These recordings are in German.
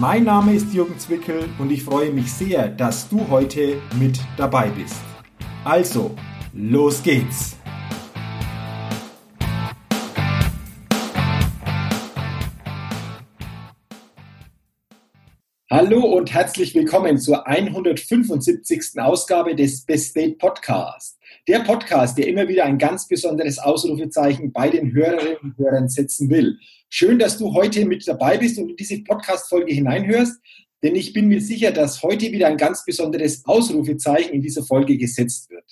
Mein Name ist Jürgen Zwickel und ich freue mich sehr, dass du heute mit dabei bist. Also, los geht's! Hallo und herzlich willkommen zur 175. Ausgabe des Best State Podcast. Der Podcast, der immer wieder ein ganz besonderes Ausrufezeichen bei den Hörerinnen und Hörern setzen will. Schön, dass du heute mit dabei bist und in diese Podcast-Folge hineinhörst, denn ich bin mir sicher, dass heute wieder ein ganz besonderes Ausrufezeichen in dieser Folge gesetzt wird.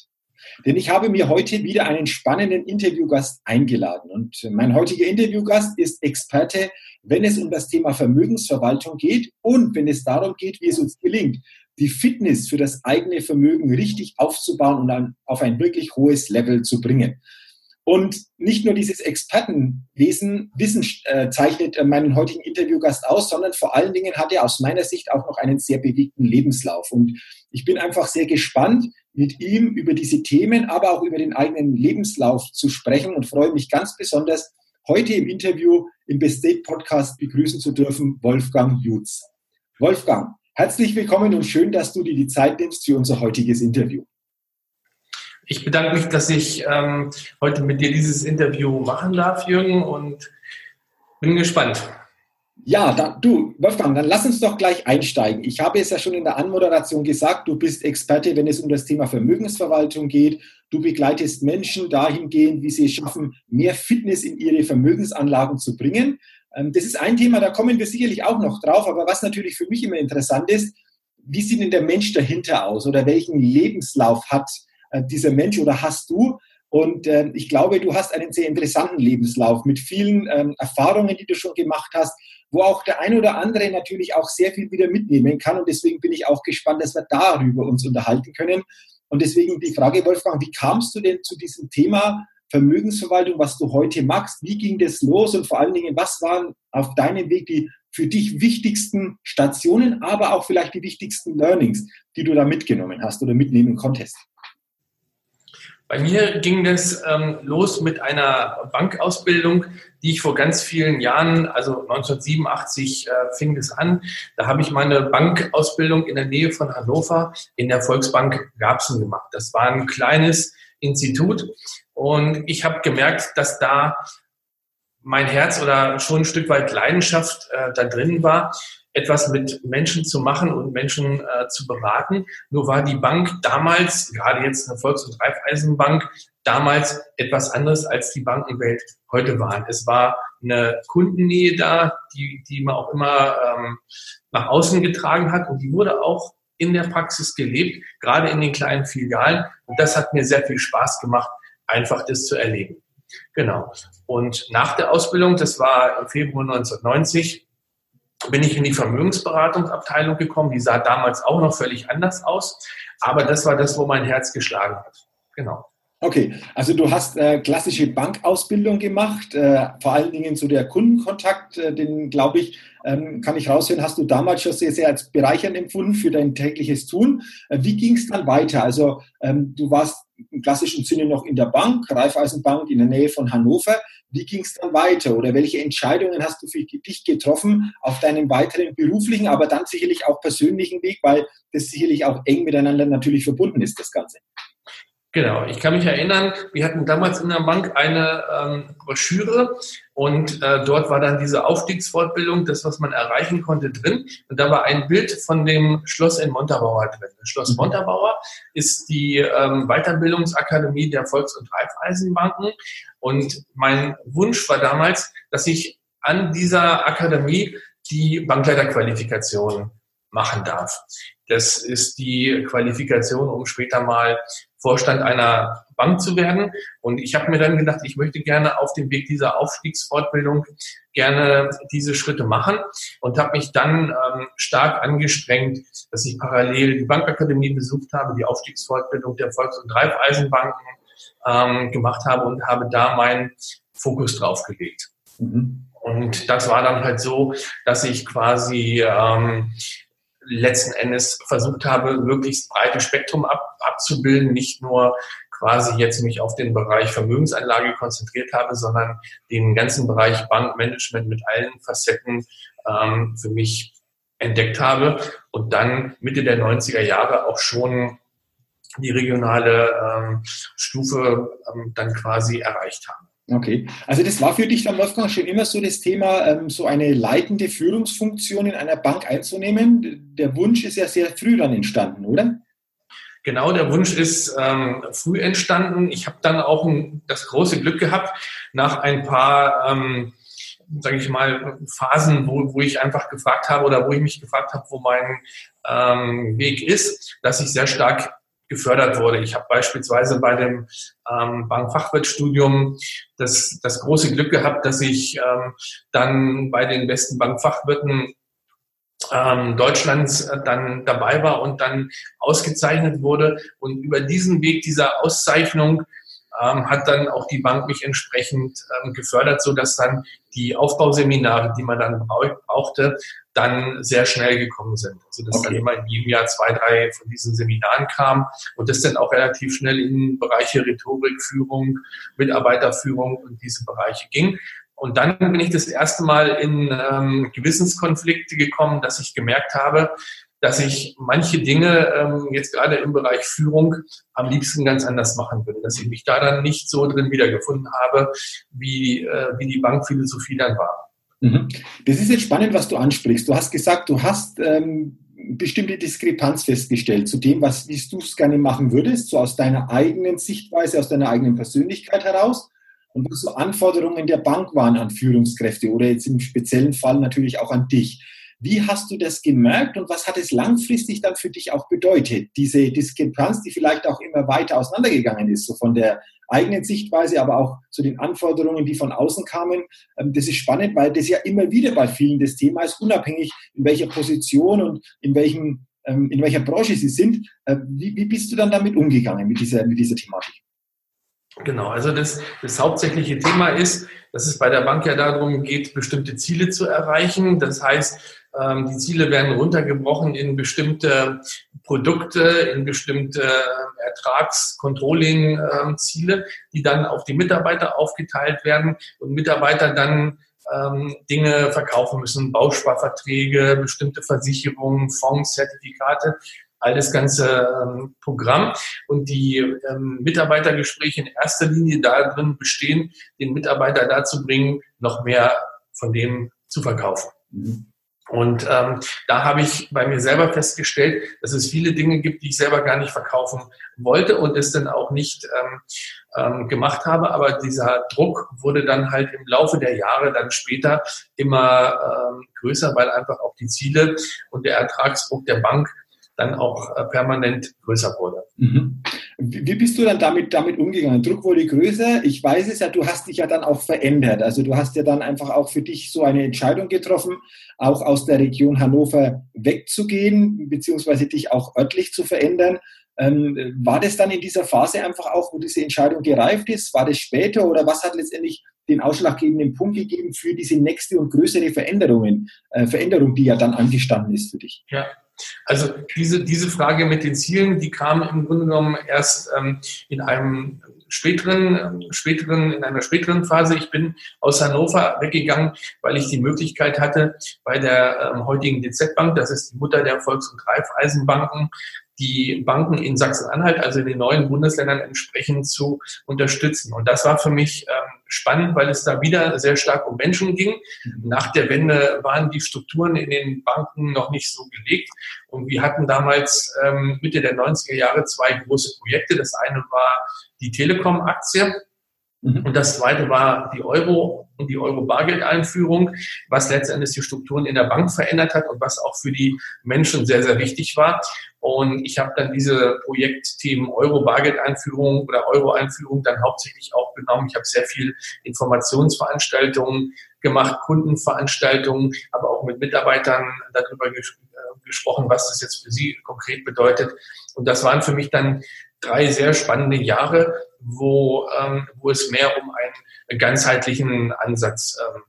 Denn ich habe mir heute wieder einen spannenden Interviewgast eingeladen. Und mein heutiger Interviewgast ist Experte, wenn es um das Thema Vermögensverwaltung geht und wenn es darum geht, wie es uns gelingt, die Fitness für das eigene Vermögen richtig aufzubauen und dann auf ein wirklich hohes Level zu bringen. Und nicht nur dieses Expertenwesen Wissen äh, zeichnet äh, meinen heutigen Interviewgast aus, sondern vor allen Dingen hat er aus meiner Sicht auch noch einen sehr bewegten Lebenslauf. Und ich bin einfach sehr gespannt, mit ihm über diese Themen, aber auch über den eigenen Lebenslauf zu sprechen und freue mich ganz besonders, heute im Interview im Best State Podcast begrüßen zu dürfen, Wolfgang Jutz. Wolfgang, herzlich willkommen und schön, dass du dir die Zeit nimmst für unser heutiges Interview. Ich bedanke mich, dass ich ähm, heute mit dir dieses Interview machen darf, Jürgen, und bin gespannt. Ja, da, du, Wolfgang, dann lass uns doch gleich einsteigen. Ich habe es ja schon in der Anmoderation gesagt, du bist Experte, wenn es um das Thema Vermögensverwaltung geht. Du begleitest Menschen dahingehend, wie sie es schaffen, mehr Fitness in ihre Vermögensanlagen zu bringen. Ähm, das ist ein Thema, da kommen wir sicherlich auch noch drauf. Aber was natürlich für mich immer interessant ist, wie sieht denn der Mensch dahinter aus oder welchen Lebenslauf hat äh, dieser Mensch oder hast du? Und äh, ich glaube, du hast einen sehr interessanten Lebenslauf mit vielen ähm, Erfahrungen, die du schon gemacht hast, wo auch der ein oder andere natürlich auch sehr viel wieder mitnehmen kann. Und deswegen bin ich auch gespannt, dass wir darüber uns unterhalten können. Und deswegen die Frage, Wolfgang, wie kamst du denn zu diesem Thema Vermögensverwaltung, was du heute machst? Wie ging das los? Und vor allen Dingen, was waren auf deinem Weg die für dich wichtigsten Stationen, aber auch vielleicht die wichtigsten Learnings, die du da mitgenommen hast oder mitnehmen konntest? Bei mir ging das ähm, los mit einer Bankausbildung, die ich vor ganz vielen Jahren, also 1987 äh, fing das an. Da habe ich meine Bankausbildung in der Nähe von Hannover in der Volksbank Garbsen gemacht. Das war ein kleines Institut und ich habe gemerkt, dass da mein Herz oder schon ein Stück weit Leidenschaft äh, da drin war etwas mit Menschen zu machen und Menschen äh, zu beraten. Nur war die Bank damals, gerade jetzt eine Volks- und Raiffeisenbank, damals etwas anderes als die Bankenwelt heute war. Es war eine Kundennähe da, die, die man auch immer ähm, nach außen getragen hat und die wurde auch in der Praxis gelebt, gerade in den kleinen Filialen. Und das hat mir sehr viel Spaß gemacht, einfach das zu erleben. Genau. Und nach der Ausbildung, das war im Februar 1990, bin ich in die Vermögensberatungsabteilung gekommen. Die sah damals auch noch völlig anders aus. Aber das war das, wo mein Herz geschlagen hat. Genau. Okay, also du hast äh, klassische Bankausbildung gemacht, äh, vor allen Dingen zu der Kundenkontakt, äh, den glaube ich, ähm, kann ich raushören, hast du damals schon sehr, sehr als bereichernd empfunden für dein tägliches Tun. Äh, wie ging es dann weiter? Also ähm, du warst im klassischen Sinne noch in der Bank, Raiffeisenbank in der Nähe von Hannover. Wie ging es dann weiter oder welche Entscheidungen hast du für dich getroffen auf deinem weiteren beruflichen, aber dann sicherlich auch persönlichen Weg, weil das sicherlich auch eng miteinander natürlich verbunden ist, das Ganze? Genau, ich kann mich erinnern, wir hatten damals in der Bank eine ähm, Broschüre und äh, dort war dann diese Aufstiegsfortbildung, das, was man erreichen konnte, drin. Und da war ein Bild von dem Schloss in Montabaur drin. Das Schloss mhm. Montabaur ist die ähm, Weiterbildungsakademie der Volks- und Raiffeisenbanken. Und mein Wunsch war damals, dass ich an dieser Akademie die Bankleiterqualifikation machen darf. Das ist die Qualifikation, um später mal Vorstand einer Bank zu werden. Und ich habe mir dann gedacht, ich möchte gerne auf dem Weg dieser Aufstiegsfortbildung gerne diese Schritte machen und habe mich dann ähm, stark angestrengt, dass ich parallel die Bankakademie besucht habe, die Aufstiegsfortbildung der Volks- und Raiffeisenbanken ähm, gemacht habe und habe da meinen Fokus drauf gelegt. Mhm. Und das war dann halt so, dass ich quasi ähm, letzten Endes versucht habe, möglichst breites Spektrum ab, abzubilden, nicht nur quasi jetzt mich auf den Bereich Vermögensanlage konzentriert habe, sondern den ganzen Bereich Bankmanagement mit allen Facetten ähm, für mich entdeckt habe und dann Mitte der 90er Jahre auch schon die regionale ähm, Stufe ähm, dann quasi erreicht habe. Okay, also das war für dich dann, Wolfgang, schon immer so das Thema, ähm, so eine leitende Führungsfunktion in einer Bank einzunehmen. Der Wunsch ist ja sehr früh dann entstanden, oder? Genau, der Wunsch ist ähm, früh entstanden. Ich habe dann auch ein, das große Glück gehabt, nach ein paar, ähm, sage ich mal, Phasen, wo, wo ich einfach gefragt habe oder wo ich mich gefragt habe, wo mein ähm, Weg ist, dass ich sehr stark gefördert wurde. Ich habe beispielsweise bei dem ähm, Bankfachwirtstudium das, das große Glück gehabt, dass ich ähm, dann bei den besten Bankfachwirten ähm, Deutschlands äh, dann dabei war und dann ausgezeichnet wurde. Und über diesen Weg dieser Auszeichnung ähm, hat dann auch die Bank mich entsprechend ähm, gefördert, so dass dann die Aufbauseminare, die man dann brauchte, dann sehr schnell gekommen sind. Also dass okay. dann immer in jedem Jahr zwei, drei von diesen Seminaren kam und das dann auch relativ schnell in Bereiche Rhetorik, Führung, Mitarbeiterführung und diese Bereiche ging. Und dann bin ich das erste Mal in ähm, Gewissenskonflikte gekommen, dass ich gemerkt habe, dass ich manche Dinge ähm, jetzt gerade im Bereich Führung am liebsten ganz anders machen würde, dass ich mich da dann nicht so drin wiedergefunden habe, wie, äh, wie die Bankphilosophie dann war. Mhm. Das ist jetzt spannend, was du ansprichst. Du hast gesagt, du hast ähm, bestimmte Diskrepanz festgestellt zu dem, was du es gerne machen würdest, so aus deiner eigenen Sichtweise, aus deiner eigenen Persönlichkeit heraus und was so Anforderungen der Bank waren an Führungskräfte oder jetzt im speziellen Fall natürlich auch an dich. Wie hast du das gemerkt und was hat es langfristig dann für dich auch bedeutet? Diese Diskrepanz, die vielleicht auch immer weiter auseinandergegangen ist, so von der eigenen Sichtweise, aber auch zu den Anforderungen, die von außen kamen. Ähm, das ist spannend, weil das ja immer wieder bei vielen das Thema ist, unabhängig in welcher Position und in welchem ähm, in welcher Branche sie sind. Äh, wie, wie bist du dann damit umgegangen, mit dieser, mit dieser Thematik? Genau, also das, das hauptsächliche Thema ist, dass es bei der Bank ja darum geht, bestimmte Ziele zu erreichen. Das heißt, ähm, die Ziele werden runtergebrochen in bestimmte Produkte, in bestimmte Ertragscontrolling-Ziele, die dann auf die Mitarbeiter aufgeteilt werden und Mitarbeiter dann ähm, Dinge verkaufen müssen, Bausparverträge, bestimmte Versicherungen, Fonds, Zertifikate all das ganze ähm, Programm und die ähm, Mitarbeitergespräche in erster Linie darin bestehen, den Mitarbeiter dazu bringen, noch mehr von dem zu verkaufen. Mhm. Und ähm, da habe ich bei mir selber festgestellt, dass es viele Dinge gibt, die ich selber gar nicht verkaufen wollte und es dann auch nicht ähm, ähm, gemacht habe. Aber dieser Druck wurde dann halt im Laufe der Jahre dann später immer ähm, größer, weil einfach auch die Ziele und der Ertragsdruck der Bank dann auch äh, permanent größer wurde. Mhm. Wie bist du dann damit, damit umgegangen? Druck wurde größer. Ich weiß es ja, du hast dich ja dann auch verändert. Also du hast ja dann einfach auch für dich so eine Entscheidung getroffen, auch aus der Region Hannover wegzugehen, beziehungsweise dich auch örtlich zu verändern. Ähm, war das dann in dieser Phase einfach auch, wo diese Entscheidung gereift ist? War das später oder was hat letztendlich den ausschlaggebenden Punkt gegeben für diese nächste und größere Veränderungen, äh, Veränderung, die ja dann angestanden ist für dich? Ja, also diese, diese Frage mit den Zielen, die kam im Grunde genommen erst ähm, in einem späteren, späteren, in einer späteren Phase. Ich bin aus Hannover weggegangen, weil ich die Möglichkeit hatte, bei der ähm, heutigen DZ Bank, das ist die Mutter der Volks- und Raiffeisenbanken, die Banken in Sachsen-Anhalt, also in den neuen Bundesländern entsprechend zu unterstützen. Und das war für mich ähm, spannend, weil es da wieder sehr stark um Menschen ging. Nach der Wende waren die Strukturen in den Banken noch nicht so gelegt. Und wir hatten damals ähm, Mitte der 90er Jahre zwei große Projekte. Das eine war die Telekom-Aktie. Und das zweite war die Euro und die Euro-Bargeld-Einführung, was letztendlich die Strukturen in der Bank verändert hat und was auch für die Menschen sehr, sehr wichtig war. Und ich habe dann diese Projektthemen Euro-Bargeld-Einführung oder Euro-Einführung dann hauptsächlich auch genommen. Ich habe sehr viel Informationsveranstaltungen gemacht, Kundenveranstaltungen, aber auch mit Mitarbeitern darüber ges äh, gesprochen, was das jetzt für sie konkret bedeutet. Und das waren für mich dann drei sehr spannende Jahre, wo, ähm, wo es mehr um einen ganzheitlichen Ansatz ähm,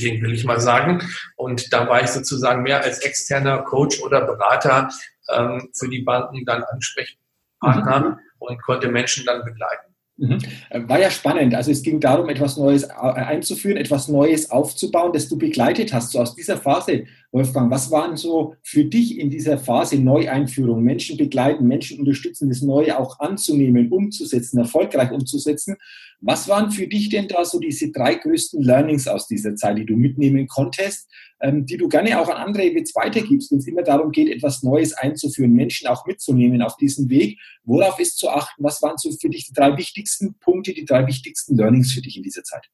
ging, will ich mal sagen. Und da war ich sozusagen mehr als externer Coach oder Berater ähm, für die Banken dann Ansprechpartner mhm. und konnte Menschen dann begleiten. Mhm. War ja spannend. Also es ging darum, etwas Neues einzuführen, etwas Neues aufzubauen, das du begleitet hast. So aus dieser Phase, Wolfgang, was waren so für dich in dieser Phase Neueinführung? Menschen begleiten, Menschen unterstützen, das Neue auch anzunehmen, umzusetzen, erfolgreich umzusetzen. Was waren für dich denn da so diese drei größten Learnings aus dieser Zeit, die du mitnehmen konntest, ähm, die du gerne auch an andere jetzt weitergibst, wenn es immer darum geht, etwas Neues einzuführen, Menschen auch mitzunehmen auf diesem Weg? Worauf ist zu achten? Was waren so für dich die drei wichtigsten Punkte, die drei wichtigsten Learnings für dich in dieser Zeit?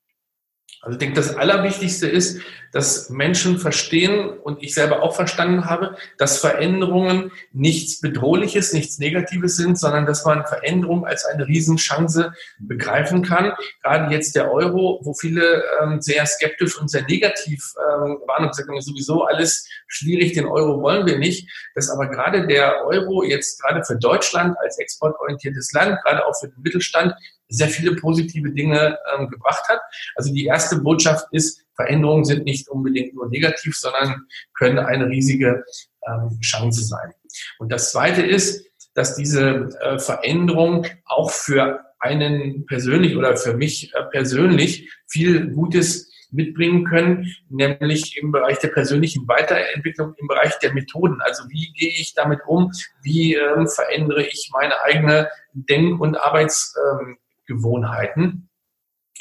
Also ich denke, das Allerwichtigste ist, dass Menschen verstehen und ich selber auch verstanden habe, dass Veränderungen nichts Bedrohliches, nichts Negatives sind, sondern dass man Veränderungen als eine Riesenchance begreifen kann. Gerade jetzt der Euro, wo viele ähm, sehr skeptisch und sehr negativ ähm, waren und gesagt sowieso alles schwierig, den Euro wollen wir nicht. Dass aber gerade der Euro jetzt gerade für Deutschland als exportorientiertes Land, gerade auch für den Mittelstand, sehr viele positive Dinge ähm, gebracht hat. Also die erste Botschaft ist, Veränderungen sind nicht unbedingt nur negativ, sondern können eine riesige ähm, Chance sein. Und das Zweite ist, dass diese äh, Veränderung auch für einen persönlich oder für mich äh, persönlich viel Gutes mitbringen können, nämlich im Bereich der persönlichen Weiterentwicklung, im Bereich der Methoden. Also wie gehe ich damit um? Wie ähm, verändere ich meine eigene Denk- und Arbeits- ähm, Gewohnheiten.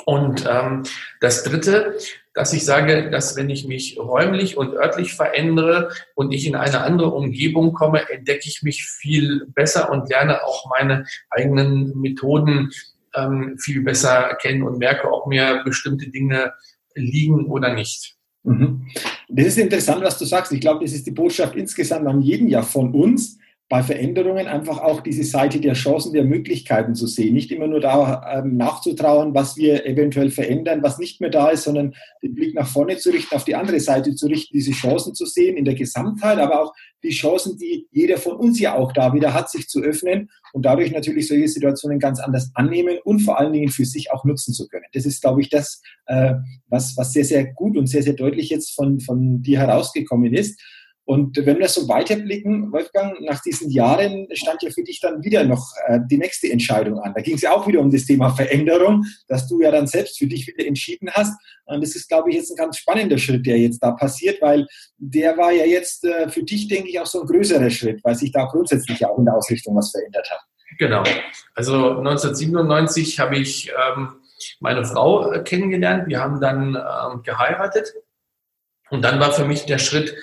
Und ähm, das Dritte, dass ich sage, dass wenn ich mich räumlich und örtlich verändere und ich in eine andere Umgebung komme, entdecke ich mich viel besser und lerne auch meine eigenen Methoden ähm, viel besser kennen und merke, ob mir bestimmte Dinge liegen oder nicht. Mhm. Das ist interessant, was du sagst. Ich glaube, das ist die Botschaft insgesamt an jeden ja von uns bei Veränderungen einfach auch diese Seite der Chancen, der Möglichkeiten zu sehen. Nicht immer nur da ähm, nachzutrauen, was wir eventuell verändern, was nicht mehr da ist, sondern den Blick nach vorne zu richten, auf die andere Seite zu richten, diese Chancen zu sehen in der Gesamtheit, aber auch die Chancen, die jeder von uns ja auch da wieder hat, sich zu öffnen und dadurch natürlich solche Situationen ganz anders annehmen und vor allen Dingen für sich auch nutzen zu können. Das ist, glaube ich, das, äh, was, was sehr, sehr gut und sehr, sehr deutlich jetzt von, von dir herausgekommen ist. Und wenn wir so weiterblicken, Wolfgang, nach diesen Jahren stand ja für dich dann wieder noch äh, die nächste Entscheidung an. Da ging es ja auch wieder um das Thema Veränderung, dass du ja dann selbst für dich wieder entschieden hast. Und das ist, glaube ich, jetzt ein ganz spannender Schritt, der jetzt da passiert, weil der war ja jetzt äh, für dich, denke ich, auch so ein größerer Schritt, weil sich da grundsätzlich ja auch in der Ausrichtung was verändert hat. Genau. Also 1997 habe ich ähm, meine Frau äh, kennengelernt. Wir haben dann ähm, geheiratet. Und dann war für mich der Schritt,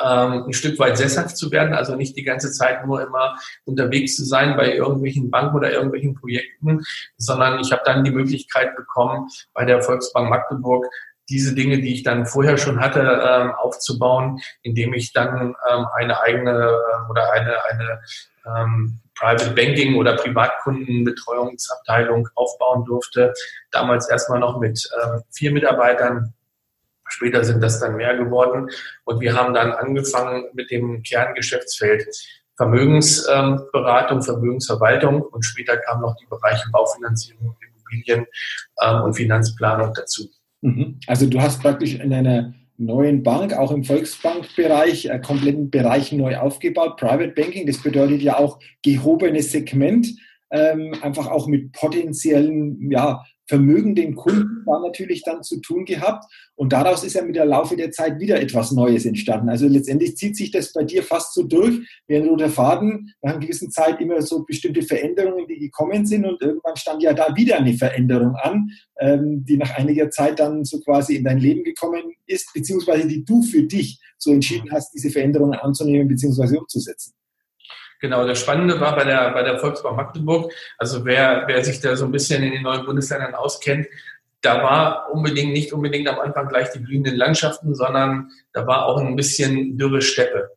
ähm, ein Stück weit sesshaft zu werden, also nicht die ganze Zeit nur immer unterwegs zu sein bei irgendwelchen Banken oder irgendwelchen Projekten, sondern ich habe dann die Möglichkeit bekommen, bei der Volksbank Magdeburg diese Dinge, die ich dann vorher schon hatte, ähm, aufzubauen, indem ich dann ähm, eine eigene äh, oder eine, eine ähm, Private Banking oder Privatkundenbetreuungsabteilung aufbauen durfte. Damals erstmal noch mit ähm, vier Mitarbeitern Später sind das dann mehr geworden. Und wir haben dann angefangen mit dem Kerngeschäftsfeld Vermögensberatung, Vermögensverwaltung und später kamen noch die Bereiche Baufinanzierung, Immobilien ähm, und Finanzplanung dazu. Mhm. Also du hast praktisch in einer neuen Bank, auch im Volksbankbereich, einen kompletten Bereich neu aufgebaut. Private Banking, das bedeutet ja auch gehobenes Segment, ähm, einfach auch mit potenziellen ja, vermögenden Kunden da natürlich dann zu tun gehabt. Und daraus ist ja mit der Laufe der Zeit wieder etwas Neues entstanden. Also letztendlich zieht sich das bei dir fast so durch, wie ein roter Faden. Nach einer gewissen Zeit immer so bestimmte Veränderungen, die gekommen sind. Und irgendwann stand ja da wieder eine Veränderung an, ähm, die nach einiger Zeit dann so quasi in dein Leben gekommen ist, beziehungsweise die du für dich so entschieden hast, diese Veränderungen anzunehmen, beziehungsweise umzusetzen. Genau, das Spannende war bei der, bei der Volksbank Magdeburg, also wer, wer sich da so ein bisschen in den neuen Bundesländern auskennt, da war unbedingt, nicht unbedingt am Anfang gleich die blühenden Landschaften, sondern da war auch ein bisschen dürre Steppe.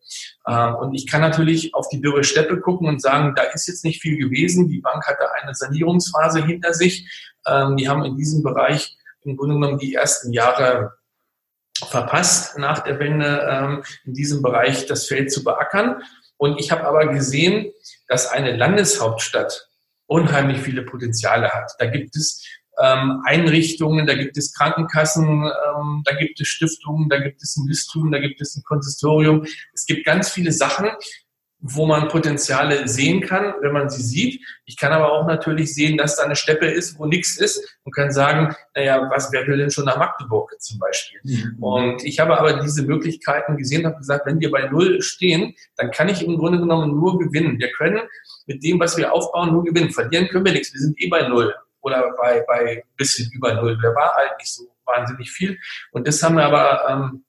Ähm, und ich kann natürlich auf die dürre Steppe gucken und sagen, da ist jetzt nicht viel gewesen. Die Bank hatte eine Sanierungsphase hinter sich. Ähm, die haben in diesem Bereich im Grunde genommen die ersten Jahre verpasst, nach der Wende ähm, in diesem Bereich das Feld zu beackern. Und ich habe aber gesehen, dass eine Landeshauptstadt unheimlich viele Potenziale hat. Da gibt es ähm, Einrichtungen, da gibt es Krankenkassen, ähm, da gibt es Stiftungen, da gibt es ein Bistum, da gibt es ein Konsistorium. Es gibt ganz viele Sachen, wo man Potenziale sehen kann, wenn man sie sieht. Ich kann aber auch natürlich sehen, dass da eine Steppe ist, wo nichts ist und kann sagen, naja, was, wer will denn schon nach Magdeburg zum Beispiel? Mhm. Und ich habe aber diese Möglichkeiten gesehen und habe gesagt, wenn wir bei Null stehen, dann kann ich im Grunde genommen nur gewinnen. Wir können mit dem, was wir aufbauen, nur gewinnen. Verlieren können wir nichts. Wir sind eh bei Null oder bei, bei bisschen über Null. Der war halt nicht so wahnsinnig viel. Und das haben wir aber ähm,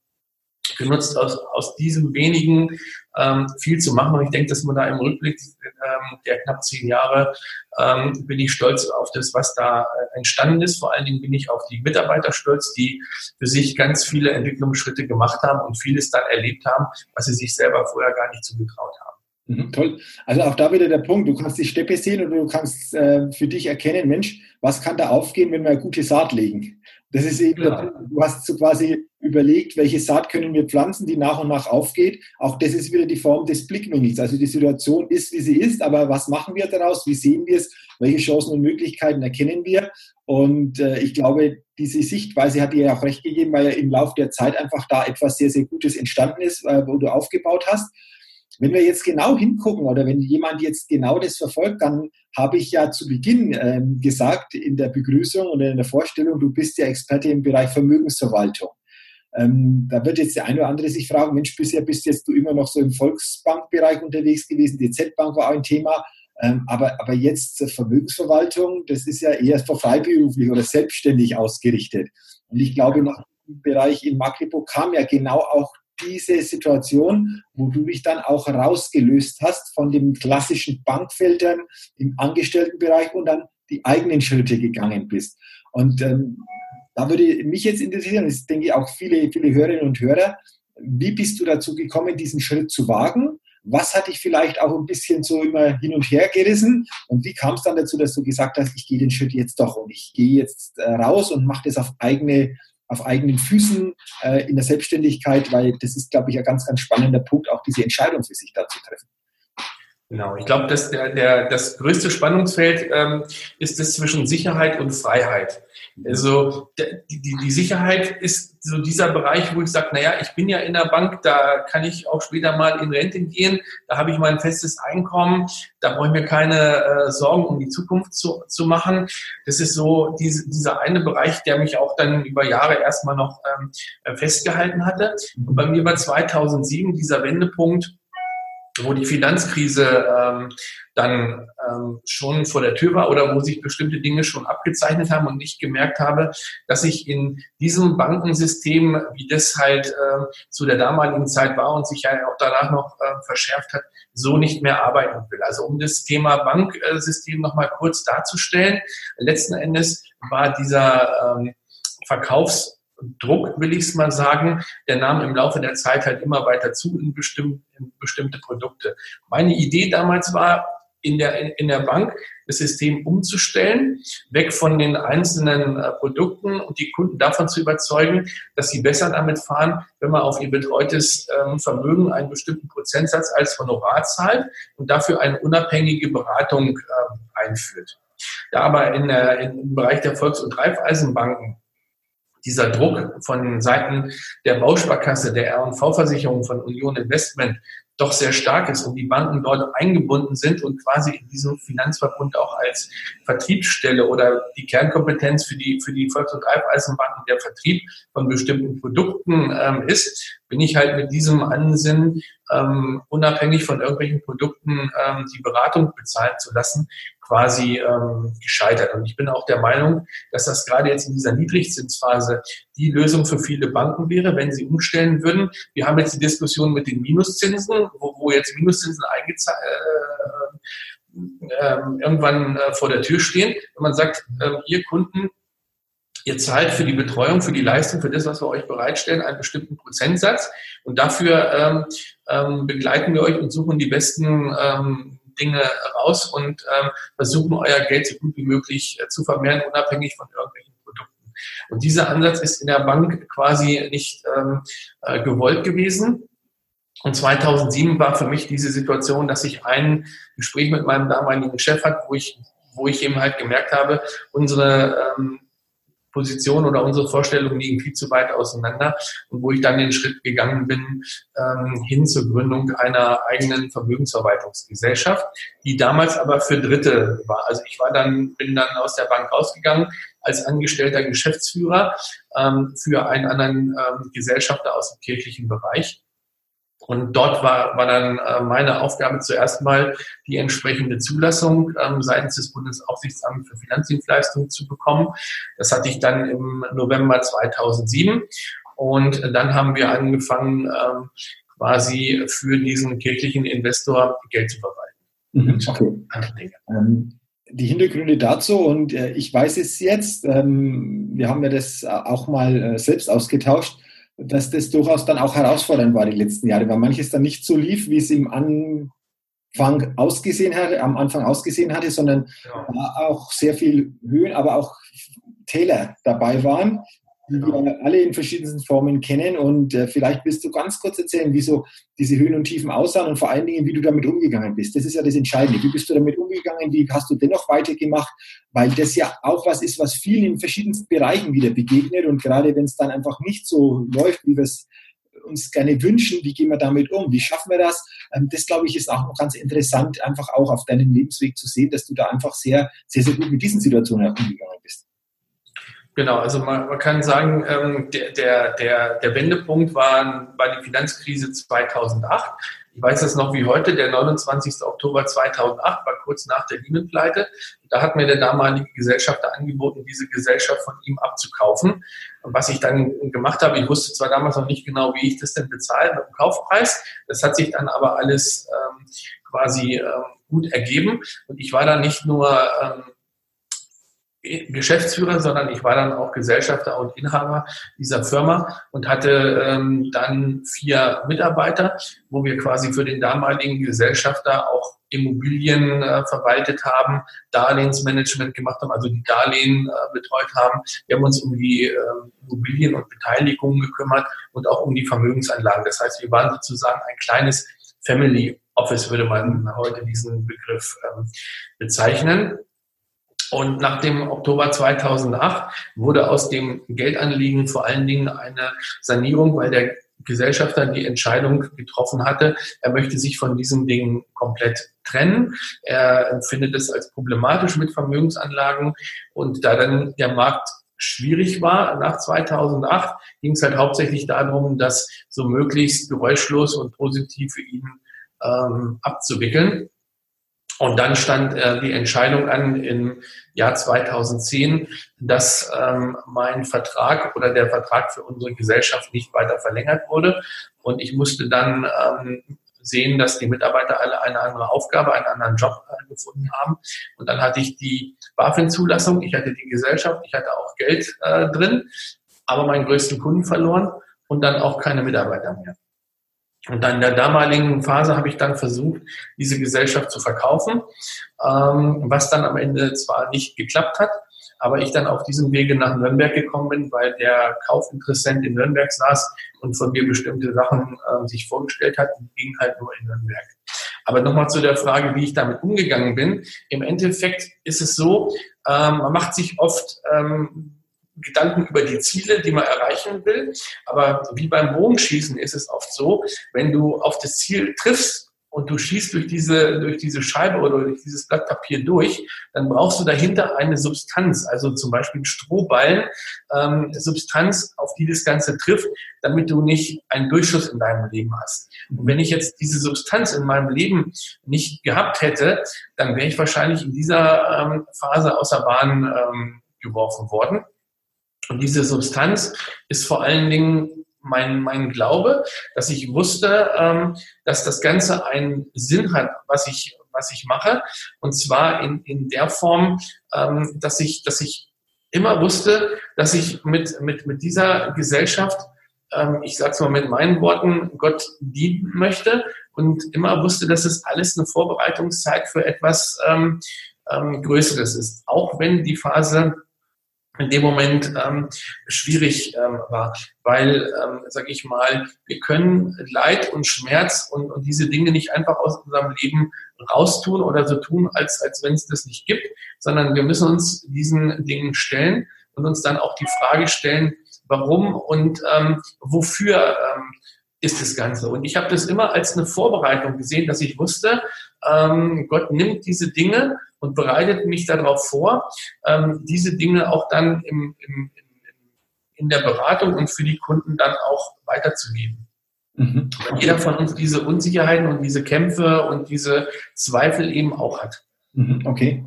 genutzt, aus, aus diesem wenigen ähm, viel zu machen. Und ich denke, dass man da im Rückblick ähm, der knapp zehn Jahre ähm, bin ich stolz auf das, was da äh, entstanden ist. Vor allen Dingen bin ich auf die Mitarbeiter stolz, die für sich ganz viele Entwicklungsschritte gemacht haben und vieles dann erlebt haben, was sie sich selber vorher gar nicht zugetraut haben. Mhm, toll. Also auch da wieder der Punkt, du kannst die Steppe sehen und du kannst äh, für dich erkennen, Mensch, was kann da aufgehen, wenn wir gute Saat legen? Das ist eben, ja. du hast so quasi überlegt, welche Saat können wir pflanzen, die nach und nach aufgeht. Auch das ist wieder die Form des Blickwinkels. Also die Situation ist, wie sie ist, aber was machen wir daraus? Wie sehen wir es? Welche Chancen und Möglichkeiten erkennen wir? Und äh, ich glaube, diese Sichtweise hat dir ja auch recht gegeben, weil ja im Laufe der Zeit einfach da etwas sehr, sehr Gutes entstanden ist, äh, wo du aufgebaut hast. Wenn wir jetzt genau hingucken oder wenn jemand jetzt genau das verfolgt, dann habe ich ja zu Beginn ähm, gesagt in der Begrüßung und in der Vorstellung, du bist ja Experte im Bereich Vermögensverwaltung. Ähm, da wird jetzt der eine oder andere sich fragen, Mensch, bisher bist jetzt du immer noch so im Volksbankbereich unterwegs gewesen, die Z-Bank war auch ein Thema, ähm, aber, aber jetzt Vermögensverwaltung, das ist ja eher freiberuflich oder selbstständig ausgerichtet. Und ich glaube, nach dem Bereich in Magdeburg kam ja genau auch diese Situation, wo du dich dann auch rausgelöst hast von dem klassischen Bankfeldern im Angestelltenbereich und dann die eigenen Schritte gegangen bist. Und ähm, da würde mich jetzt interessieren, das denke ich auch viele, viele Hörerinnen und Hörer, wie bist du dazu gekommen, diesen Schritt zu wagen? Was hat dich vielleicht auch ein bisschen so immer hin und her gerissen? Und wie kam es dann dazu, dass du gesagt hast, ich gehe den Schritt jetzt doch und ich gehe jetzt äh, raus und mache das auf eigene auf eigenen Füßen äh, in der Selbstständigkeit, weil das ist, glaube ich, ein ganz, ganz spannender Punkt, auch diese Entscheidung für sich da zu treffen. Genau, ich glaube, dass der, der, das größte Spannungsfeld ähm, ist das zwischen Sicherheit und Freiheit. Also die, die, Sicherheit ist so dieser Bereich, wo ich sage, naja, ich bin ja in der Bank, da kann ich auch später mal in Rente gehen, da habe ich mein festes Einkommen, da brauche ich mir keine äh, Sorgen um die Zukunft zu, zu machen. Das ist so diese, dieser eine Bereich, der mich auch dann über Jahre erstmal noch ähm, festgehalten hatte. Und bei mir war 2007 dieser Wendepunkt, wo die Finanzkrise ähm, dann ähm, schon vor der Tür war oder wo sich bestimmte Dinge schon abgezeichnet haben und ich gemerkt habe, dass ich in diesem Bankensystem, wie das halt äh, zu der damaligen Zeit war und sich ja auch danach noch äh, verschärft hat, so nicht mehr arbeiten will. Also um das Thema Banksystem nochmal kurz darzustellen, letzten Endes war dieser ähm, Verkaufs Druck, will ich es mal sagen, der nahm im Laufe der Zeit halt immer weiter zu in, bestimm in bestimmte Produkte. Meine Idee damals war, in der, in, der Bank das System umzustellen, weg von den einzelnen äh, Produkten und die Kunden davon zu überzeugen, dass sie besser damit fahren, wenn man auf ihr betreutes ähm, Vermögen einen bestimmten Prozentsatz als Honorar zahlt und dafür eine unabhängige Beratung äh, einführt. Da aber in, äh, im Bereich der Volks- und Raiffeisenbanken dieser Druck von Seiten der Bausparkasse, der R&V-Versicherung, von Union Investment doch sehr stark ist und die Banken dort eingebunden sind und quasi in diesem Finanzverbund auch als Vertriebsstelle oder die Kernkompetenz für die, für die Volks- und Raiffeisenbanken der Vertrieb von bestimmten Produkten ähm, ist, bin ich halt mit diesem Ansinnen, ähm, unabhängig von irgendwelchen Produkten ähm, die Beratung bezahlen zu lassen, quasi ähm, gescheitert. Und ich bin auch der Meinung, dass das gerade jetzt in dieser Niedrigzinsphase die Lösung für viele Banken wäre, wenn sie umstellen würden. Wir haben jetzt die Diskussion mit den Minuszinsen, wo, wo jetzt Minuszinsen eingezahlt äh, äh, irgendwann äh, vor der Tür stehen. Wenn man sagt, äh, ihr Kunden, Ihr zahlt für die Betreuung, für die Leistung, für das, was wir euch bereitstellen, einen bestimmten Prozentsatz. Und dafür ähm, ähm, begleiten wir euch und suchen die besten ähm, Dinge raus und ähm, versuchen euer Geld so gut wie möglich äh, zu vermehren, unabhängig von irgendwelchen Produkten. Und dieser Ansatz ist in der Bank quasi nicht ähm, äh, gewollt gewesen. Und 2007 war für mich diese Situation, dass ich ein Gespräch mit meinem damaligen Chef hatte, wo ich, wo ich eben halt gemerkt habe, unsere ähm, Position oder unsere Vorstellungen liegen viel zu weit auseinander und wo ich dann den Schritt gegangen bin ähm, hin zur Gründung einer eigenen Vermögensverwaltungsgesellschaft, die damals aber für Dritte war. Also ich war dann bin dann aus der Bank rausgegangen als angestellter Geschäftsführer ähm, für einen anderen ähm, Gesellschafter aus dem kirchlichen Bereich und dort war, war dann äh, meine Aufgabe zuerst mal, die entsprechende Zulassung ähm, seitens des Bundesaufsichtsamts für Finanzdienstleistungen zu bekommen. Das hatte ich dann im November 2007. Und dann haben wir angefangen, ähm, quasi für diesen kirchlichen Investor Geld zu verwalten. Mhm, okay. Ähm, die Hintergründe dazu und äh, ich weiß es jetzt, ähm, wir haben ja das auch mal äh, selbst ausgetauscht dass das durchaus dann auch herausfordernd war die letzten Jahre, weil manches dann nicht so lief, wie es im Anfang ausgesehen hatte, am Anfang ausgesehen hatte, sondern ja. auch sehr viel Höhen, aber auch Täler dabei waren, die wir alle in verschiedensten Formen kennen. Und äh, vielleicht willst du ganz kurz erzählen, wie so diese Höhen und Tiefen aussahen und vor allen Dingen, wie du damit umgegangen bist. Das ist ja das Entscheidende. Wie bist du damit umgegangen? Wie hast du dennoch weitergemacht? Weil das ja auch was ist, was vielen in verschiedensten Bereichen wieder begegnet. Und gerade wenn es dann einfach nicht so läuft, wie wir es uns gerne wünschen, wie gehen wir damit um? Wie schaffen wir das? Ähm, das, glaube ich, ist auch noch ganz interessant, einfach auch auf deinem Lebensweg zu sehen, dass du da einfach sehr, sehr, sehr gut mit diesen Situationen umgegangen bist. Genau, also man, man kann sagen, ähm, der, der, der, der Wendepunkt war, war die Finanzkrise 2008. Ich weiß das noch wie heute, der 29. Oktober 2008 war kurz nach der Lehman-Pleite. Da hat mir der damalige Gesellschafter angeboten, diese Gesellschaft von ihm abzukaufen. Und was ich dann gemacht habe, ich wusste zwar damals noch nicht genau, wie ich das denn bezahle mit dem Kaufpreis. Das hat sich dann aber alles ähm, quasi ähm, gut ergeben. Und ich war da nicht nur ähm, Geschäftsführer, sondern ich war dann auch Gesellschafter und Inhaber dieser Firma und hatte ähm, dann vier Mitarbeiter, wo wir quasi für den damaligen Gesellschafter auch Immobilien äh, verwaltet haben, Darlehensmanagement gemacht haben, also die Darlehen äh, betreut haben. Wir haben uns um die äh, Immobilien und Beteiligungen gekümmert und auch um die Vermögensanlagen. Das heißt, wir waren sozusagen ein kleines Family Office, würde man heute diesen Begriff ähm, bezeichnen. Und nach dem Oktober 2008 wurde aus dem Geldanliegen vor allen Dingen eine Sanierung, weil der Gesellschafter die Entscheidung getroffen hatte, er möchte sich von diesen Dingen komplett trennen. Er empfindet es als problematisch mit Vermögensanlagen und da dann der Markt schwierig war nach 2008, ging es halt hauptsächlich darum, das so möglichst geräuschlos und positiv für ihn ähm, abzuwickeln. Und dann stand äh, die Entscheidung an im Jahr 2010, dass ähm, mein Vertrag oder der Vertrag für unsere Gesellschaft nicht weiter verlängert wurde. Und ich musste dann ähm, sehen, dass die Mitarbeiter alle eine andere Aufgabe, einen anderen Job äh, gefunden haben. Und dann hatte ich die BaFin-Zulassung, ich hatte die Gesellschaft, ich hatte auch Geld äh, drin, aber meinen größten Kunden verloren und dann auch keine Mitarbeiter mehr. Und dann in der damaligen Phase habe ich dann versucht, diese Gesellschaft zu verkaufen, ähm, was dann am Ende zwar nicht geklappt hat, aber ich dann auf diesem Wege nach Nürnberg gekommen bin, weil der Kaufinteressent in Nürnberg saß und von mir bestimmte Sachen äh, sich vorgestellt hat und ging halt nur in Nürnberg. Aber nochmal zu der Frage, wie ich damit umgegangen bin. Im Endeffekt ist es so, ähm, man macht sich oft ähm, Gedanken über die Ziele, die man erreichen will. Aber wie beim Bogenschießen ist es oft so, wenn du auf das Ziel triffst und du schießt durch diese, durch diese Scheibe oder durch dieses Blatt Papier durch, dann brauchst du dahinter eine Substanz, also zum Beispiel Strohballen, ähm, Substanz, auf die das Ganze trifft, damit du nicht einen Durchschuss in deinem Leben hast. Und wenn ich jetzt diese Substanz in meinem Leben nicht gehabt hätte, dann wäre ich wahrscheinlich in dieser ähm, Phase außer Bahn ähm, geworfen worden. Und diese Substanz ist vor allen Dingen mein, mein Glaube, dass ich wusste, ähm, dass das Ganze einen Sinn hat, was ich, was ich mache. Und zwar in, in der Form, ähm, dass ich, dass ich immer wusste, dass ich mit, mit, mit dieser Gesellschaft, ähm, ich sage es mal mit meinen Worten, Gott dienen möchte und immer wusste, dass es alles eine Vorbereitungszeit für etwas ähm, ähm, Größeres ist. Auch wenn die Phase in dem Moment ähm, schwierig ähm, war, weil, ähm, sage ich mal, wir können Leid und Schmerz und, und diese Dinge nicht einfach aus unserem Leben raustun oder so tun, als, als wenn es das nicht gibt, sondern wir müssen uns diesen Dingen stellen und uns dann auch die Frage stellen, warum und ähm, wofür ähm, ist das Ganze. Und ich habe das immer als eine Vorbereitung gesehen, dass ich wusste, ähm, Gott nimmt diese Dinge und bereitet mich darauf vor, ähm, diese Dinge auch dann im, im, in der Beratung und für die Kunden dann auch weiterzugeben. Mhm. Weil jeder von uns diese Unsicherheiten und diese Kämpfe und diese Zweifel eben auch hat. Mhm. Okay.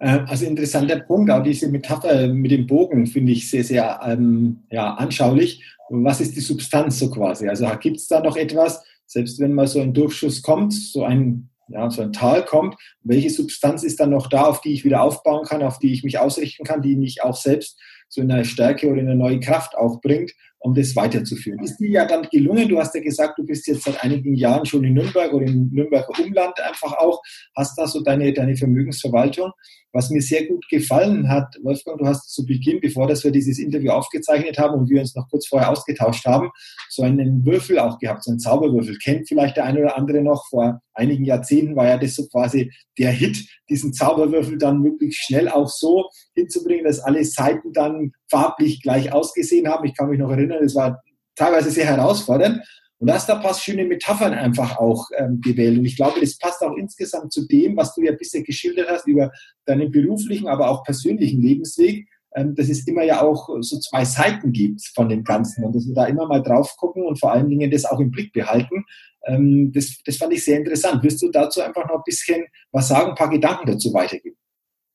Äh, also interessanter Punkt, auch diese Metapher mit dem Bogen finde ich sehr, sehr ähm, ja, anschaulich. Was ist die Substanz so quasi? Also gibt es da noch etwas, selbst wenn mal so ein Durchschuss kommt, so ein ja, so ein Tal kommt, welche Substanz ist dann noch da, auf die ich wieder aufbauen kann, auf die ich mich ausrichten kann, die mich auch selbst so in eine Stärke oder in eine neue Kraft auch bringt, um das weiterzuführen. Ist dir ja dann gelungen, du hast ja gesagt, du bist jetzt seit einigen Jahren schon in Nürnberg oder im Nürnberger Umland einfach auch, hast da so deine, deine Vermögensverwaltung was mir sehr gut gefallen hat, Wolfgang, du hast zu Beginn, bevor dass wir dieses Interview aufgezeichnet haben und wir uns noch kurz vorher ausgetauscht haben, so einen Würfel auch gehabt, so einen Zauberwürfel. Kennt vielleicht der eine oder andere noch, vor einigen Jahrzehnten war ja das so quasi der Hit, diesen Zauberwürfel dann möglichst schnell auch so hinzubringen, dass alle Seiten dann farblich gleich ausgesehen haben. Ich kann mich noch erinnern, es war teilweise sehr herausfordernd. Und hast da ein schöne Metaphern einfach auch ähm, gewählt. Und ich glaube, das passt auch insgesamt zu dem, was du ja bisher geschildert hast über deinen beruflichen, aber auch persönlichen Lebensweg, ähm, dass es immer ja auch so zwei Seiten gibt von dem Ganzen und dass wir da immer mal drauf gucken und vor allen Dingen das auch im Blick behalten. Ähm, das, das fand ich sehr interessant. Wirst du dazu einfach noch ein bisschen was sagen, ein paar Gedanken dazu weitergeben?